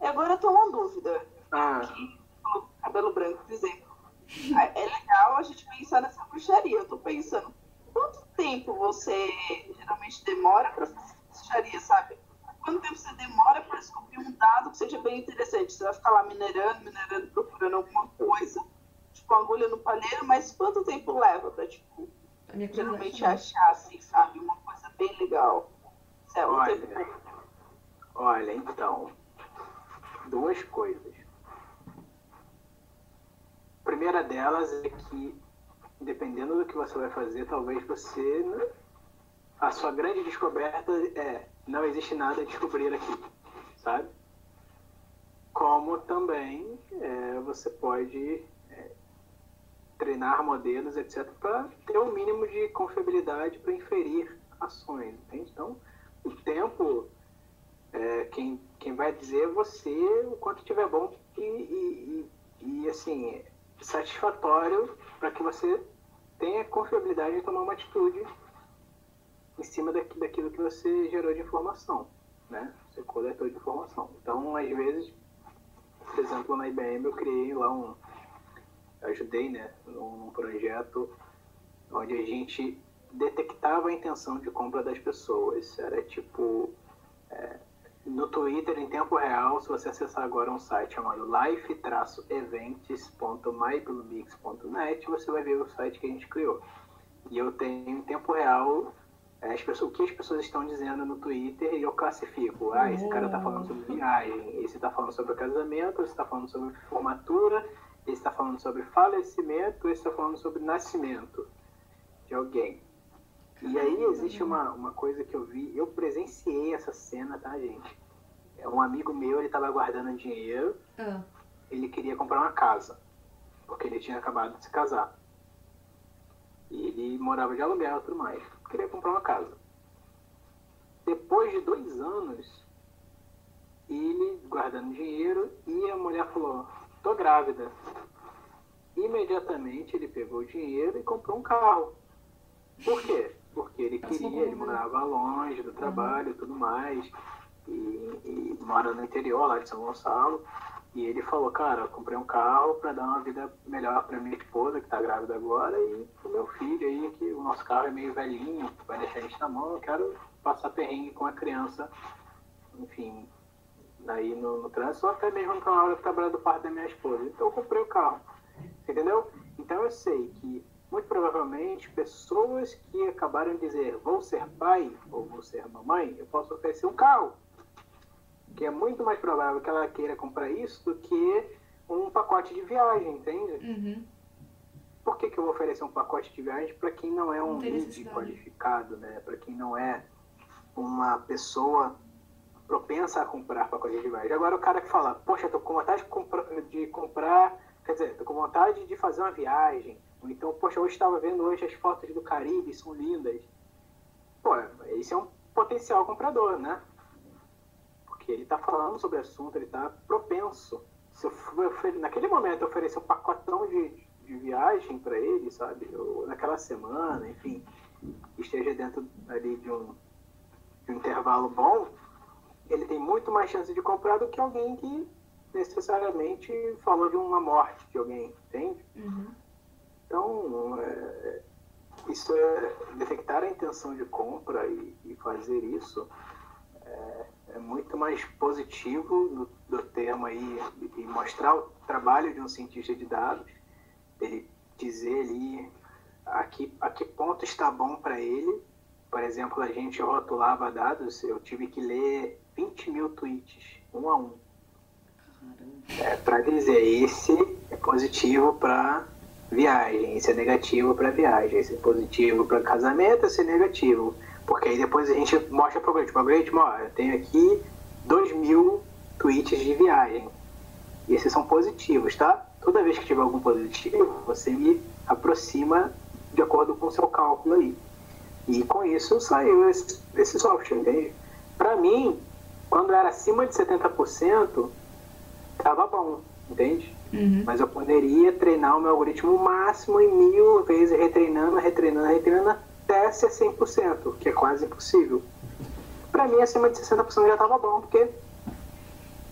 E agora eu tô uma dúvida. Ah, Falou cabelo branco, por exemplo. É legal a gente pensar nessa bruxaria. Eu tô pensando, quanto tempo você geralmente demora pra fazer bruxaria, sabe? Quanto tempo você demora pra descobrir um dado que seja bem interessante? Você vai ficar lá minerando, minerando, procurando alguma coisa, tipo agulha no palheiro, mas quanto tempo leva pra, tipo, geralmente achar, assim, sabe? Uma coisa bem legal. É Olha. olha, então, duas coisas. A primeira delas é que, dependendo do que você vai fazer, talvez você. A sua grande descoberta é: não existe nada a descobrir aqui, sabe? Como também é, você pode é, treinar modelos, etc., para ter um mínimo de confiabilidade para inferir ações, entende? Então, o tempo, é, quem, quem vai dizer é você o quanto tiver bom e, e, e, e, assim, satisfatório para que você tenha confiabilidade em tomar uma atitude em cima daqui, daquilo que você gerou de informação, né? Você coletou de informação. Então, às vezes, por exemplo, na IBM eu criei lá um. ajudei, né, num projeto onde a gente detectava a intenção de compra das pessoas. Era tipo. É, no Twitter, em tempo real, se você acessar agora um site chamado life-events.mybluemix.net, você vai ver o site que a gente criou. E eu tenho em tempo real é, as pessoas, o que as pessoas estão dizendo no Twitter e eu classifico. Ah, esse cara está falando sobre viagem, esse está falando sobre casamento, esse está falando sobre formatura, esse está falando sobre falecimento, esse está falando sobre nascimento de alguém. E aí existe uma, uma coisa que eu vi, eu presenciei essa cena, tá, gente? É um amigo meu, ele estava guardando dinheiro, Ah, ele queria comprar uma casa, porque ele tinha acabado de se casar. E ele morava de aluguel e tudo mais. Queria comprar uma casa. Depois de dois anos, ele guardando dinheiro e a mulher falou, tô grávida. Imediatamente ele pegou o dinheiro e comprou um carro. Por quê? Porque ele queria, ele morava longe do trabalho e tudo mais. E, e mora no interior lá de São Gonçalo. E ele falou, cara, eu comprei um carro para dar uma vida melhor para minha esposa, que tá grávida agora, e pro meu filho aí, que o nosso carro é meio velhinho, vai deixar a gente na mão, eu quero passar perrengue com a criança, enfim, aí no, no trânsito, ou até mesmo na hora que trabalhar do parto da minha esposa. Então eu comprei o carro, entendeu? Então eu sei que, muito provavelmente, pessoas que acabaram de dizer vou ser pai ou vou ser mamãe, eu posso oferecer um carro que é muito mais provável que ela queira comprar isso do que um pacote de viagem, entende? uhum. Por que, que eu vou oferecer um pacote de viagem para quem não é um lead qualificado, né? Para quem não é uma pessoa propensa a comprar pacote de viagem. Agora o cara que fala, poxa, tô com vontade de comprar, de comprar quer dizer, tô com vontade de fazer uma viagem. Ou então, poxa, hoje estava vendo hoje as fotos do Caribe, são lindas. Pô, esse é um potencial comprador, né? Porque ele está falando sobre o assunto, ele está propenso. Se eu naquele momento eu oferecer um pacotão de, de viagem para ele, sabe? Ou naquela semana, enfim, esteja dentro ali de um, de um intervalo bom, ele tem muito mais chance de comprar do que alguém que necessariamente falou de uma morte de alguém, entende? Uhum. Então, é, isso é detectar a intenção de compra e, e fazer isso é, é muito mais positivo do, do termo aí e mostrar o trabalho de um cientista de dados, ele dizer ali a que, a que ponto está bom para ele. Por exemplo, a gente rotulava dados, eu tive que ler 20 mil tweets, um a um é, para dizer esse é positivo para viagem, esse é negativo para viagem, esse é positivo para casamento, esse é negativo. Porque aí depois a gente mostra para o algoritmo, algoritmo, ó, eu tenho aqui 2 mil tweets de viagem. E esses são positivos, tá? Toda vez que tiver algum positivo, você me aproxima de acordo com o seu cálculo aí. E com isso saiu esse, esse software, entende? Para mim, quando era acima de 70%, tava bom, entende? Uhum. Mas eu poderia treinar o meu algoritmo máximo em mil vezes, retreinando, retreinando, retreinando até ser 100%, que é quase impossível. Para mim, acima de 60% já estava bom, porque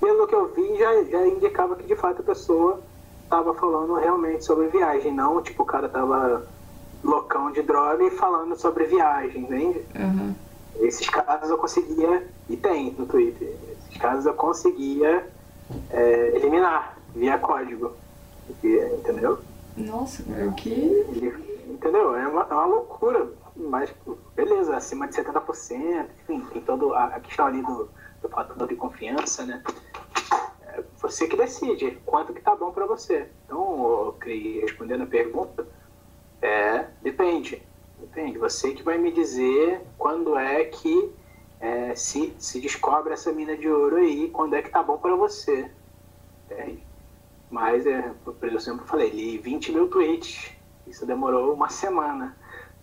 pelo que eu vi, já, já indicava que de fato a pessoa estava falando realmente sobre viagem, não tipo o cara tava loucão de droga e falando sobre viagem, entende? Uhum. Esses casos eu conseguia, e tem no Twitter, esses casos eu conseguia é, eliminar via código, Via- entendeu? Nossa, o que? Ele- entendeu? É uma, é uma loucura, mas beleza, acima de 70%, enfim, tem toda a, questão ali do, do fator de confiança, né? É você que decide quanto que tá bom para você. Então, Cri, respondendo a pergunta, é, depende. Depende. Você que vai me dizer quando é que é, se, se descobre essa mina de ouro aí, quando é que tá bom para você. Entende? Mas, é, eu sempre falei, li 20 mil tweets. Isso demorou uma semana,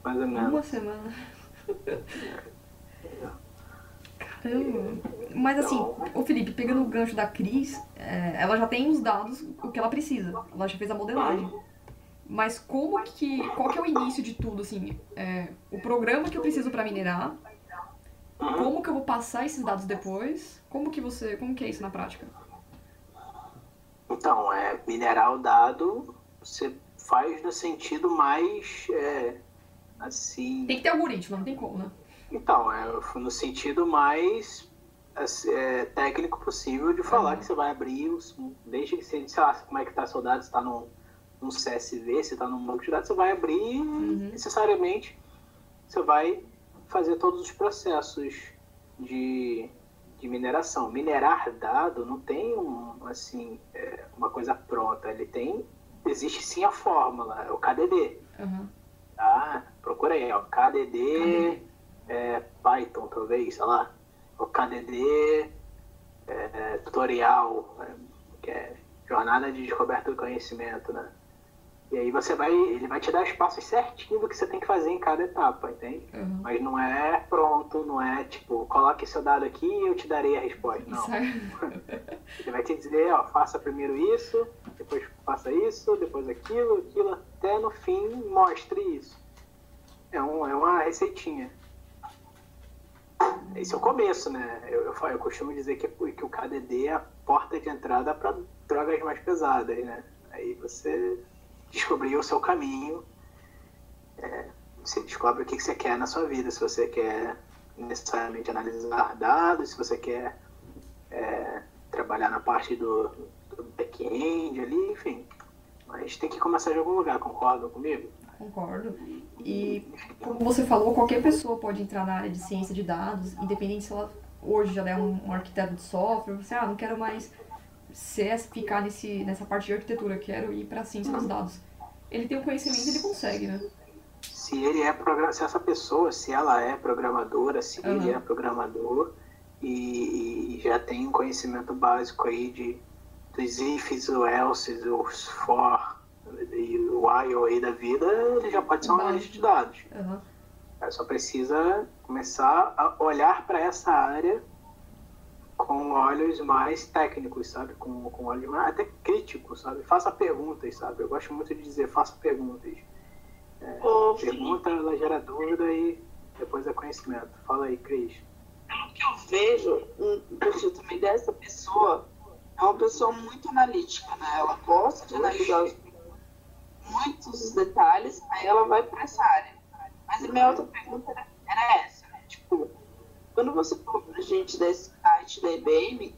mais ou menos. Uma semana. Caramba. Mas assim, o Felipe, pegando o gancho da Cris, é, ela já tem os dados, o que ela precisa. Ela já fez a modelagem. Mas como que. Qual que é o início de tudo, assim? É, o programa que eu preciso para minerar, Uhum. como que eu vou passar esses dados depois? Como que você. Como que é isso na prática? Então, é, minerar o dado, você faz no sentido mais, é, assim... Tem que ter algoritmo, não tem como, né? Então, é no sentido mais assim, é, técnico possível de falar uhum. que você vai abrir, desde que você, sei lá, como é que tá seu dado, se tá num, num CSV, se tá num banco de dados, você vai abrir uhum. necessariamente você vai fazer todos os processos de, de mineração. Minerar dado não tem um, assim, é, uma coisa pronta, ele tem, existe sim a fórmula, é o KDD. Uhum. Tá? Procura aí, ó, KDD, KDD. É, Python talvez, sei lá, o KDD é, tutorial, é, que é jornada de descoberta do conhecimento, né? E aí você vai, ele vai te dar os passos certinho do que você tem que fazer em cada etapa, entende? Uhum. Mas não é pronto, não é tipo, coloque seu dado aqui e eu te darei a resposta. Não. ele vai te dizer, ó, faça primeiro isso, depois faça isso, depois aquilo, aquilo, até no fim mostre isso. É, um, é uma receitinha. Esse é o começo, né? Eu, eu, eu costumo dizer que, que o KDD é a porta de entrada para drogas mais pesadas, né? Aí você descobrir o seu caminho. É, você descobre o que, você quer na sua vida, se você quer necessariamente analisar dados, se você quer é, trabalhar na parte do, do back-end ali, enfim. Mas tem que começar de algum lugar, concordam comigo? Concordo. E, como você falou, qualquer pessoa pode entrar na área de ciência de dados, independente se ela hoje já é um, um arquiteto de software, você, ah, não quero mais ser, ficar nesse, nessa parte de arquitetura, quero ir para a ciência dos dados. Ele tem o conhecimento, ele consegue, né? Se ele é se essa pessoa, se ela é programadora, se uhum. ele é programador e, e, já tem um conhecimento básico aí de dos ifs, os elses, os for e o while aí da vida, ele já pode ser um analista de dados. Uhum. Só precisa começar a olhar para essa área com olhos mais técnicos, sabe? Com, com olhos mais até críticos, sabe? Faça perguntas, sabe? Eu gosto muito de dizer faça perguntas. É, Ô, pergunta, ela gera dúvida e depois é conhecimento. Fala aí, Cris. Pelo que eu vejo, um também dessa pessoa é uma pessoa muito analítica, né? Ela gosta de analisar muitos detalhes, aí ela vai para essa área. Mas a minha outra pergunta era, era essa, né? Tipo, quando você falou pra gente desse da IBM,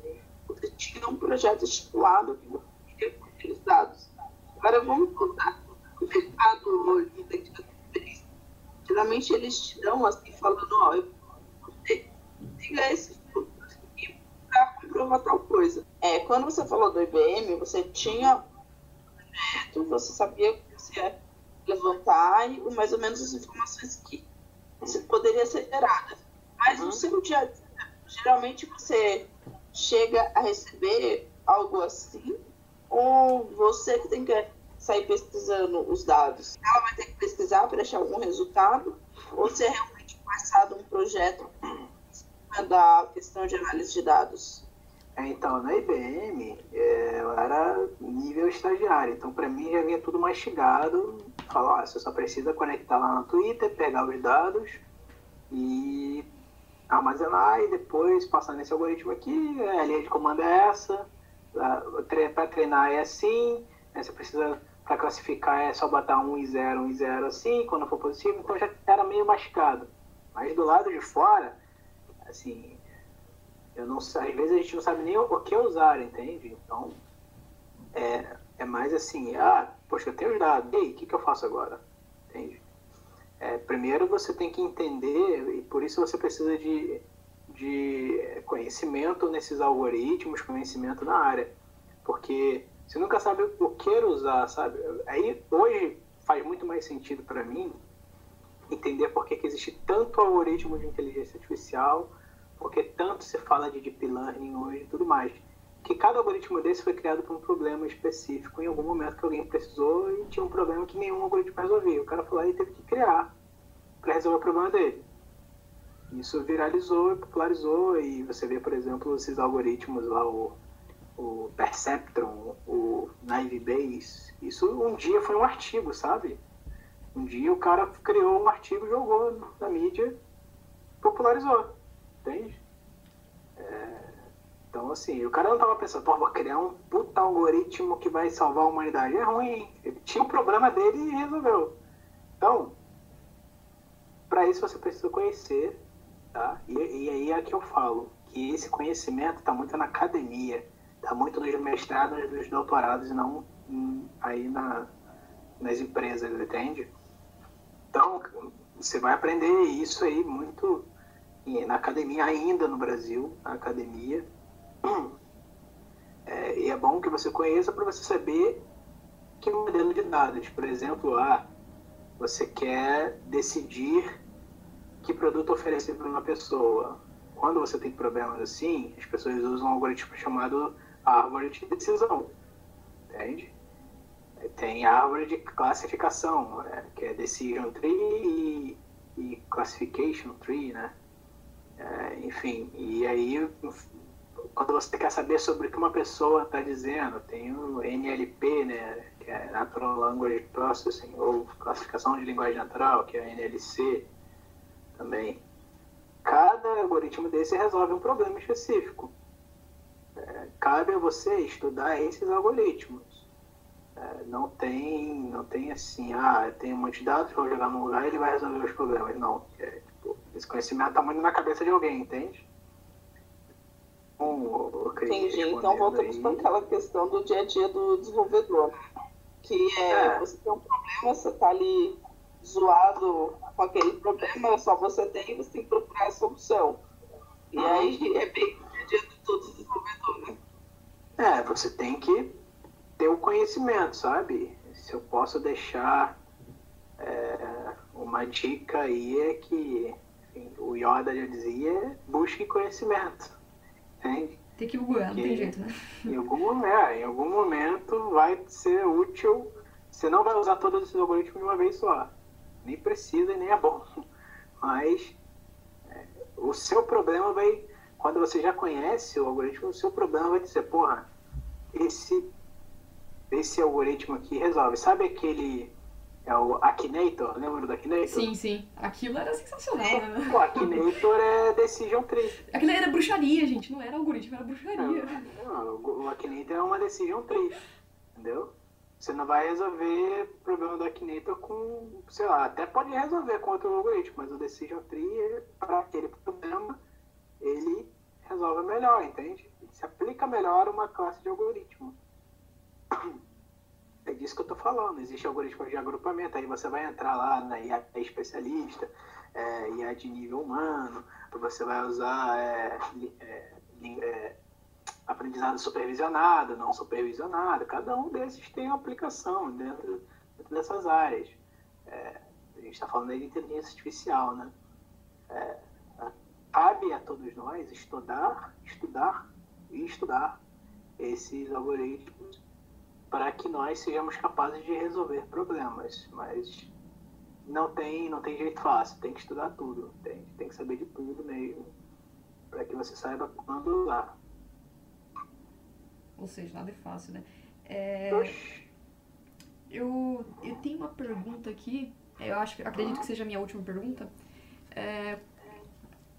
você tinha um projeto estipulado que você queria com aqueles dados. Agora vamos contar o mercado hoje daqui a três. Geralmente eles te dão assim, falando, ó, eu diga esse aqui para comprovar tal coisa. É, quando você falou do IBM, você tinha projeto, você sabia que você ia levantar e mais ou menos as informações que poderia ser geradas. Mas uhum. no seu dia a dia, geralmente você chega a receber algo assim, ou você que tem que sair pesquisando os dados? Ela vai ter que pesquisar para achar algum resultado, ou se é realmente passado um projeto da questão de análise de dados? É, então, na IBM, é, eu era nível estagiário, então para mim já vinha tudo mastigado. Falar, ah, você só precisa conectar lá no Twitter, pegar os dados e armazenar e depois passar nesse algoritmo aqui, a linha de comando é essa, para treinar é assim, né, você precisa, para classificar é só botar 1 e 0, 1 e 0 assim, quando for positivo, então já era meio mascado. Mas do lado de fora, assim, eu não às vezes a gente não sabe nem o que usar, entende? Então, é, é mais assim, ah, poxa, eu tenho os dados, e aí, o que, que eu faço agora? Entende? É, primeiro você tem que entender, e por isso você precisa de, de conhecimento nesses algoritmos, conhecimento na área. Porque você nunca sabe o que usar, sabe? Aí hoje faz muito mais sentido para mim entender por que, que existe tanto algoritmo de inteligência artificial, porque tanto se fala de deep learning hoje e tudo mais. Que cada algoritmo desse foi criado para um problema específico em algum momento que alguém precisou e tinha um problema que nenhum algoritmo resolvia. O cara falou e teve que criar para resolver o problema dele. Isso viralizou e popularizou e você vê, por exemplo, esses algoritmos lá, o, o Perceptron, o Naive Base. Isso um dia foi um artigo, sabe? Um dia o cara criou um artigo, jogou na mídia, popularizou, entende? Então, assim, o cara não tava pensando, pô, vou criar um puta algoritmo que vai salvar a humanidade. É ruim. Ele tinha o um problema dele e resolveu. Então, para isso você precisa conhecer, tá? E, e aí é que eu falo, que esse conhecimento está muito na academia, está muito nos mestrados, nos doutorados, e não aí na, nas empresas, entende? Então, você vai aprender isso aí muito na academia, ainda no Brasil, na academia. É, e é bom que você conheça para você saber que modelo de dados. Por exemplo, ah, você quer decidir que produto oferecer para uma pessoa. Quando você tem problemas assim, as pessoas usam um algoritmo chamado árvore de decisão. Entende? Tem árvore de classificação, né? que é decision tree e, e classification tree, né? É, enfim, e aí quando você quer saber sobre o que uma pessoa está dizendo, tem o NLP, né, que é Natural Language Processing, ou classificação de linguagem natural, que é a NLC também. Cada algoritmo desse resolve um problema específico. É, cabe a você estudar esses algoritmos. É, não tem, não tem assim, ah, tem um monte de dados, vou jogar num lugar e ele vai resolver os problemas. Não. É, tipo, esse conhecimento está muito na cabeça de alguém, entende? Entendi. Então voltamos para aquela questão do dia a dia do desenvolvedor. Que é, é. você tem um problema, você está ali zoado com aquele problema, só você tem e você tem que procurar a solução. E uhum. aí é bem o dia a dia de todo desenvolvedor, né? É, você tem que ter o conhecimento, sabe? Se eu posso deixar é, uma dica aí é que enfim, o Yoda já dizia, busque conhecimento. Entende? Tem que googlar, não tem jeito, né? Em algum, é, em algum momento vai ser útil. Você não vai usar todos esses algoritmos de uma vez só nem precisa e nem é bom. Mas é, o seu problema vai, quando você já conhece o algoritmo, o seu problema vai dizer, porra, esse, esse algoritmo aqui resolve. Sabe aquele é o Akinator, lembra do Akinator? Sim, sim. Aquilo era sensacional, né? O Akinator é Decision Tree. Aquilo era bruxaria, gente. Não era algoritmo, era bruxaria. Não, não, o Akinator é uma Decision Tree. Entendeu? Você não vai resolver o problema da Akinator com, sei lá, até pode resolver com outro algoritmo, mas o Decision Tree, para aquele problema, ele resolve melhor, entende? Ele se aplica melhor uma classe de algoritmo. É disso que eu estou falando. Existe algoritmo de agrupamento, aí você vai entrar lá na IA especialista, é, IA de nível humano, você vai usar é, é, é aprendizado supervisionado, não supervisionado, cada um desses tem uma aplicação dentro, dentro dessas áreas. É, a gente está falando aí de inteligência artificial, né? É, cabe a todos nós estudar, estudar e estudar esses algoritmos para que nós sejamos capazes de resolver problemas, mas não tem, não tem jeito fácil, tem que estudar tudo, tem, tem que saber de tudo mesmo, para que você saiba quando usar. Ou seja, nada é fácil, né? É, eu, eu tenho uma pergunta aqui, eu acho, acredito que seja a minha última pergunta. É,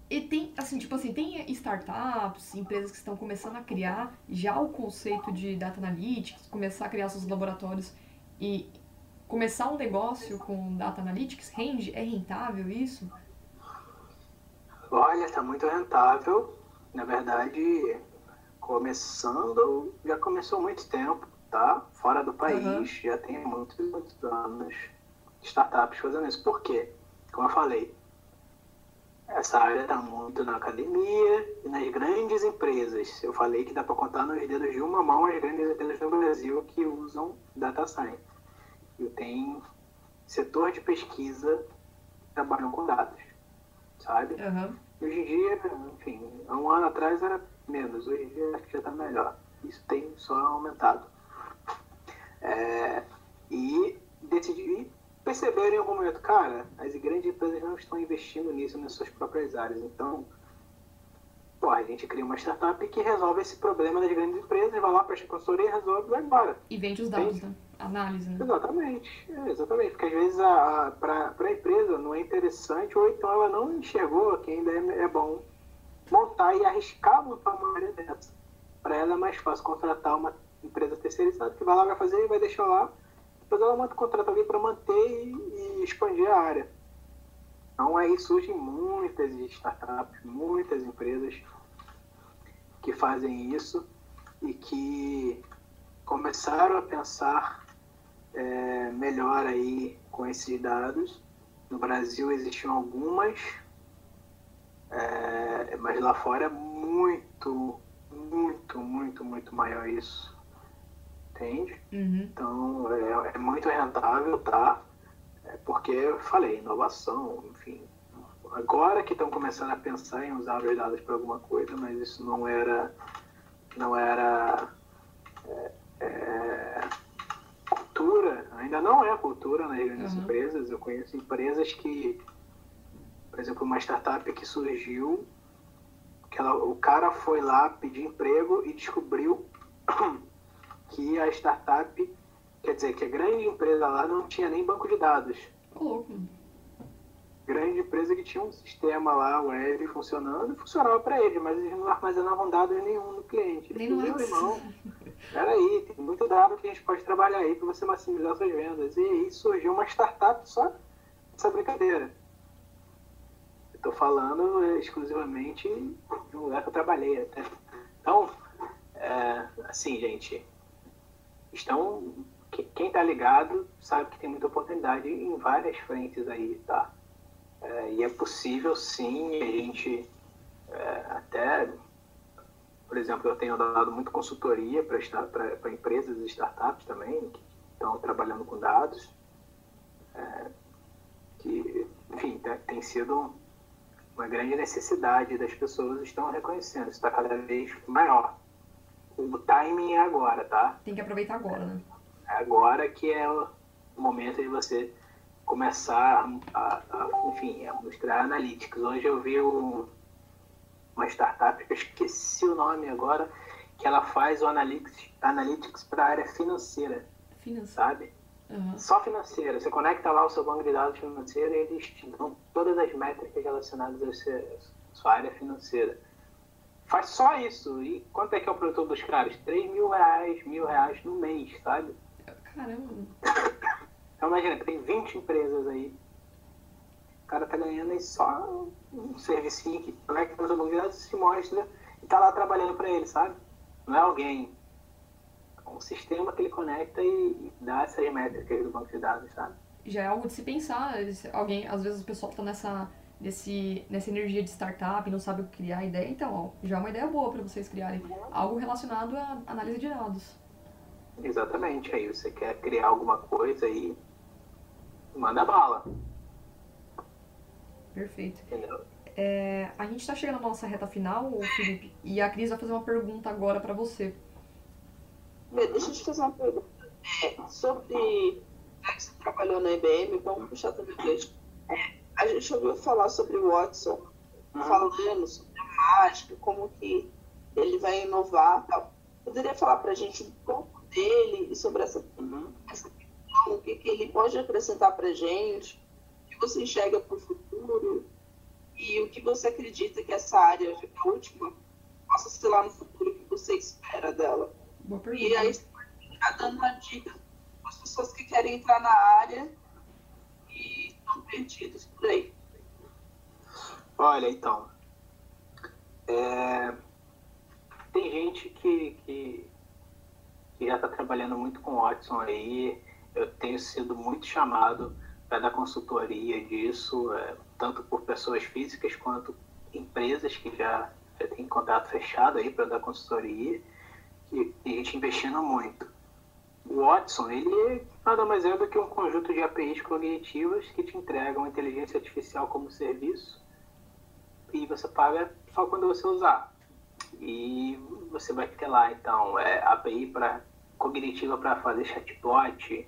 e tem, assim, tipo assim, tem startups, empresas que estão começando a criar já o conceito de data analytics, começar a criar seus laboratórios e começar um negócio com data analytics, rende? É rentável isso? Olha, está muito rentável. Na verdade, começando, já começou há muito tempo, tá? Fora do país, uhum. já tem muitos, muitos anos startups fazendo isso. Por quê? Como eu falei, essa área está muito na academia e nas grandes empresas. Eu falei que dá para contar nos dedos de uma mão as grandes empresas no Brasil que usam data science. E tem setor de pesquisa que trabalham com dados, sabe? Uhum. Hoje em dia, enfim, há um ano atrás era menos. Hoje em dia acho que já está melhor. Isso tem só aumentado. É, e decidi perceberam em algum momento, cara, as grandes empresas não estão investindo nisso nas suas próprias áreas. Então, pô, a gente cria uma startup que resolve esse problema das grandes empresas, vai lá, presta consultoria, resolve e vai embora. E vende os dados, né? Análise, né? Exatamente, é, exatamente. Porque às vezes a, a, para a empresa não é interessante, ou então ela não enxergou que ainda é, é bom montar e arriscar montar uma área dessa. para ela é mais fácil contratar uma empresa terceirizada que vai lá, vai fazer e vai deixar lá. Depois ela manda, contrata alguém para manter e, e expandir a área. Então aí surgem muitas startups, muitas empresas que fazem isso e que começaram a pensar é, melhor aí com esses dados. No Brasil existiam algumas, é, mas lá fora é muito, muito, muito, muito maior isso. Entende? Uhum. Então é, é muito rentável, tá? É porque falei, inovação, enfim. Agora que estão começando a pensar em usar os dados para alguma coisa, mas isso não era, não era é, é, cultura, ainda não é cultura nas grandes Uhum. empresas. Eu conheço empresas que, por exemplo, uma startup que surgiu, que ela- o cara foi lá pedir emprego e descobriu que a startup, quer dizer, que a grande empresa lá não tinha nem banco de dados. Louco. Grande empresa que tinha um sistema lá, web, funcionando, e funcionava para eles, mas eles não armazenavam dados nenhum no cliente. Nem Ele no falou, Whats. "Meu irmão, peraí, tem muito dado que a gente pode trabalhar aí para você maximizar suas vendas. E aí surgiu uma startup só essa brincadeira. Tô falando exclusivamente de um lugar que eu trabalhei até. Então, é, assim, gente, estão. que- Quem tá ligado sabe que tem muita oportunidade em várias frentes aí, tá? É, e é possível sim a gente é, até por exemplo, eu tenho dado muito consultoria para empresas e startups também, que estão trabalhando com dados, é, que, enfim, tem, sido uma grande necessidade das pessoas estão reconhecendo, está cada vez maior. O timing é agora, tá? Tem que aproveitar agora, né? É agora que é o momento de você começar a, a, enfim, a mostrar analytics. Hoje eu vi um, uma startup eu esqueci o nome agora, que ela faz o analytics, analytics para a área financeira, Finança. sabe? Aham. Só financeira. Você conecta lá o seu banco de dados financeiro e eles te dão todas as métricas relacionadas à sua área financeira. Faz só isso. E quanto é que é o produto dos caras? 3 mil reais, mil reais no mês, sabe? Caramba. Então imagina, tem 20 empresas aí. O cara tá ganhando aí só um servicinho que conecta de dados, se mostra e tá lá trabalhando para ele, sabe? Não é alguém. É um sistema que ele conecta e, dá essas métricas do banco de dados, sabe? Já é algo de se pensar. Alguém, às vezes o pessoal tá nessa, nesse, nessa energia de startup não sabe o que criar ideia. Então, ó, já é uma ideia boa para vocês criarem. Algo relacionado à análise de dados. Exatamente. Aí você quer criar alguma coisa aí, manda bala, Perfeito. entendeu? É, a gente tá chegando na nossa reta final, Felipe, e a Cris vai fazer uma pergunta agora para você. Deixa eu te fazer uma pergunta. É, sobre. Já que você trabalhou na IBM, vamos puxar também o a gente ouviu falar sobre o Watson, falando sobre a mágica, como que ele vai inovar tal. Poderia falar pra gente um pouco dele e sobre essa, Uhum. essa questão, o que, que ele pode acrescentar pra gente, o que você enxerga pro futuro e o que você acredita que essa área, a última, possa ser lá no futuro, o que você espera dela. E aí, tá dando uma dica para as pessoas que querem entrar na área estão perdidos por aí. Olha, então. é, Tem gente que, que, que já está trabalhando muito com o Watson aí. Eu tenho sido muito chamado para dar consultoria disso, é, tanto por pessoas físicas quanto empresas que já, já têm contrato fechado aí para dar consultoria. E tem gente investindo muito. O Watson, ele nada mais é do que um conjunto de APIs cognitivas que te entregam inteligência artificial como serviço e você paga só quando você usar. E você vai ter lá, então, é, API para cognitiva para fazer chatbot,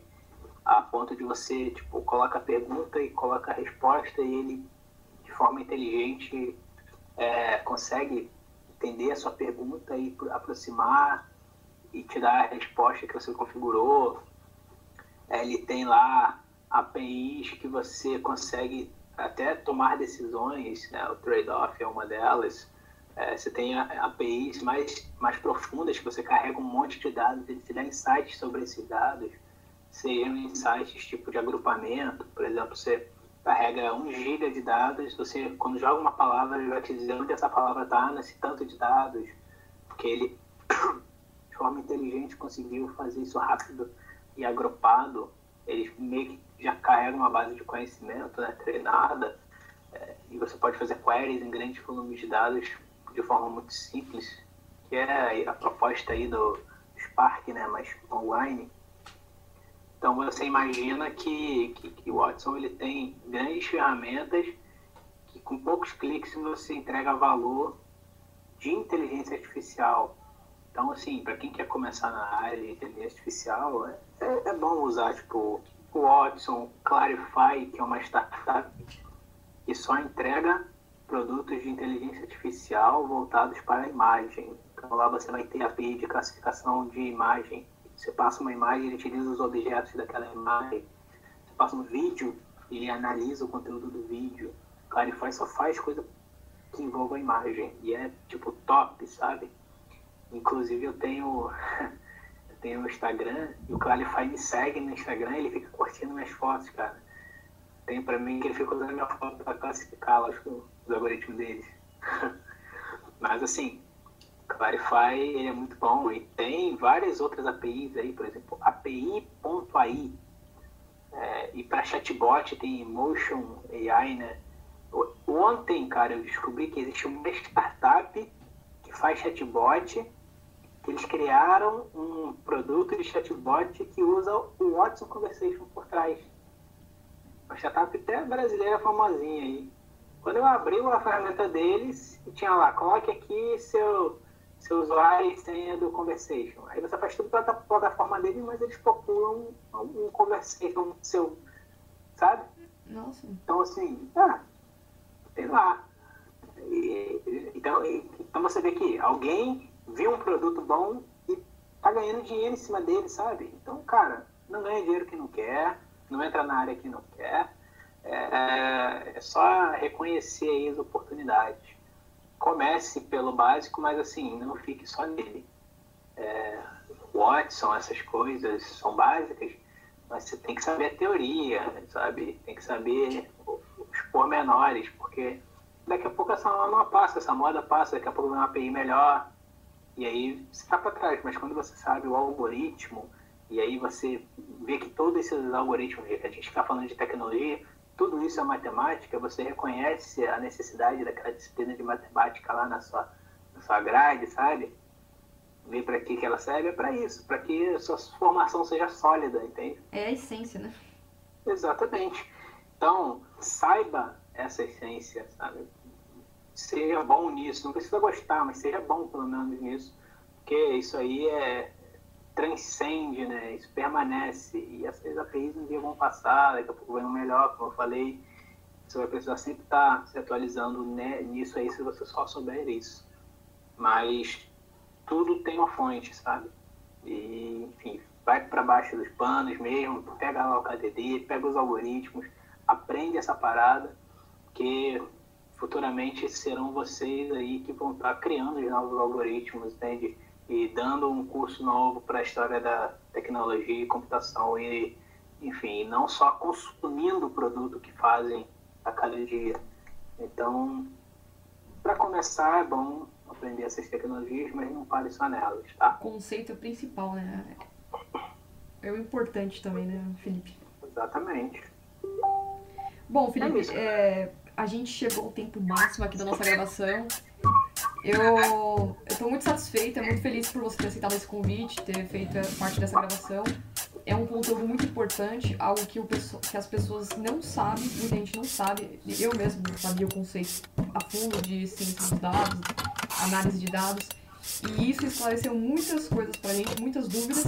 a ponto de você, tipo, coloca a pergunta e coloca a resposta e ele, de forma inteligente, é, consegue entender a sua pergunta e aproximar e te dar a resposta que você configurou. É, ele tem lá APIs que você consegue até tomar decisões, né? o trade-off é uma delas, É, você tem APIs mais, mais profundas que você carrega um monte de dados, ele te dá insights sobre esses dados, sejam insights tipo de agrupamento, por exemplo, você carrega um giga de dados, você quando joga uma palavra ele vai te dizer onde essa palavra está nesse tanto de dados, porque ele forma inteligente conseguiu fazer isso rápido e agrupado, eles meio que já carregam uma base de conhecimento né, treinada, é, e você pode fazer queries em grandes volumes de dados de forma muito simples, que é a proposta aí do Spark, né, mas online. Então você imagina que, que, que o Watson ele tem grandes ferramentas que com poucos cliques você entrega valor de inteligência artificial. Então, assim, para quem quer começar na área de inteligência artificial, é, é, é bom usar, tipo, o Watson, Clarify, que é uma startup que só entrega produtos de inteligência artificial voltados para a imagem. Então lá você vai ter a API de classificação de imagem. Você passa uma imagem, ele utiliza os objetos daquela imagem. Você passa um vídeo, ele analisa o conteúdo do vídeo. Clarify só faz coisa que envolva a imagem. E é tipo top, sabe? Inclusive eu tenho eu tenho o Instagram e o Clarify me segue no Instagram ele fica curtindo minhas fotos, cara. Tem pra mim que ele fica usando minha foto pra classificar lá, os algoritmos deles. Mas assim, Clarify ele é muito bom e tem várias outras APIs aí, por exemplo, API.ai. É, e para chatbot tem Motion AI, né? Ontem, cara, eu descobri que existe uma startup que faz chatbot, eles criaram um produto de chatbot que usa o Watson Conversation por trás. Uma startup até brasileira famosinha aí. Quando eu abri a ferramenta deles, tinha lá, coloque aqui seu, seu usuário e senha do Conversation. Aí você faz tudo pela plataforma deles, mas eles populam um, um Conversation seu, sabe? Nossa. Então, assim, ah, sei lá. E, então, então você vê que alguém viu um produto bom e tá ganhando dinheiro em cima dele, sabe? Então, cara, não ganha dinheiro que não quer, não entra na área que não quer é, é só reconhecer aí as oportunidades. Comece pelo básico, mas assim, não fique só nele. É, Watson, essas coisas são básicas, mas você tem que saber a teoria, sabe? Tem que saber os pormenores, porque daqui a pouco essa moda passa, essa moda passa, daqui a pouco vem uma API melhor, e aí você está para trás. Mas quando você sabe o algoritmo, e aí você vê que todos esses algoritmos, a gente está falando de tecnologia, tudo isso é matemática, você reconhece a necessidade daquela disciplina de matemática lá na sua, na sua grade, sabe? Vê para que, que ela serve, é para isso, para que a sua formação seja sólida, entende? É a essência, né? Exatamente. Então, saiba essa essência, sabe? Seja bom nisso, não precisa gostar, mas seja bom pelo menos nisso, porque isso aí é, transcende, né? Isso permanece. E essas APIs um dia vão passar, daqui a pouco vai um melhor, como eu falei. Você vai precisar sempre estar se atualizando né, nisso aí se você só souber isso. Mas tudo tem uma fonte, sabe? E, enfim, vai para baixo dos panos mesmo, pega lá o KDD, pega os algoritmos, aprende essa parada, que futuramente serão vocês aí que vão estar criando os novos algoritmos, né? De, e dando um curso novo para a história da tecnologia e computação e, enfim, não só consumindo o produto que fazem a cada dia. Então, para começar, é bom aprender essas tecnologias, mas não pare só nelas, tá? O conceito principal, né? É o importante também, né, Felipe? Exatamente. Bom, Felipe, é, a gente chegou ao tempo máximo aqui da nossa gravação. Eu estou muito satisfeita, muito feliz por você ter aceitado esse convite, ter feito parte dessa gravação. É um conteúdo muito importante, algo que, o, que as pessoas não sabem, muita gente não sabe. Eu mesmo não sabia o conceito a fundo de ciência dos dados, análise de dados. E isso esclareceu muitas coisas pra gente, muitas dúvidas.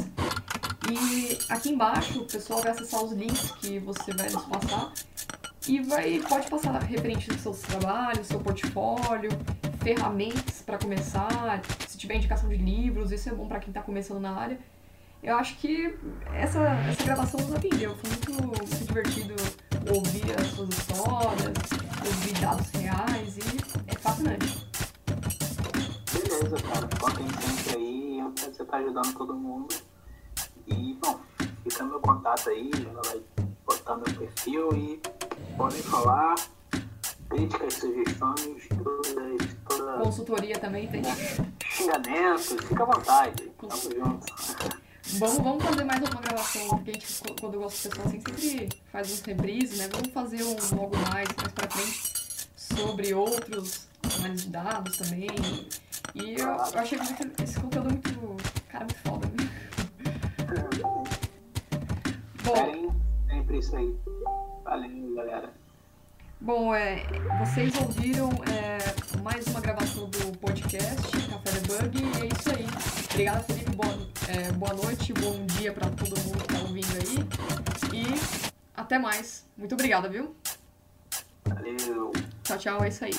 E aqui embaixo o pessoal vai acessar os links que você vai nos passar e vai, pode passar referente dos seus trabalhos, seu portfólio, ferramentas para começar, se tiver indicação de livros, isso é bom para quem está começando na área. Eu acho que essa, essa gravação nos atendeu, foi muito, muito divertido ouvir as suas histórias, ouvir dados reais e é fascinante. Beleza, cara, contem sempre aí, eu você está ajudando todo mundo. E, bom, fica meu contato aí, ela vai botar meu perfil e podem falar, críticas, sugestões, todas, toda... Consultoria também tem. Xingamentos, fica à vontade, tamo junto. Vamos, vamos fazer mais uma gravação, porque a gente, quando eu gosto de pessoal assim, sempre faz uns reprises, né? Vamos fazer um logo mais, mais pra frente, sobre outros análises de dados também. E eu, eu achei que esse conteúdo é muito, cara, muito foda, né? Bom, sempre isso aí. Valeu, galera. Bom, é, vocês ouviram é, mais uma gravação do podcast Café Debug e é isso aí. Obrigada, Felipe. Boa, é, boa noite, bom dia para todo mundo que tá ouvindo aí. E até mais. Muito obrigada, viu? Valeu. Tchau, tchau. É isso aí.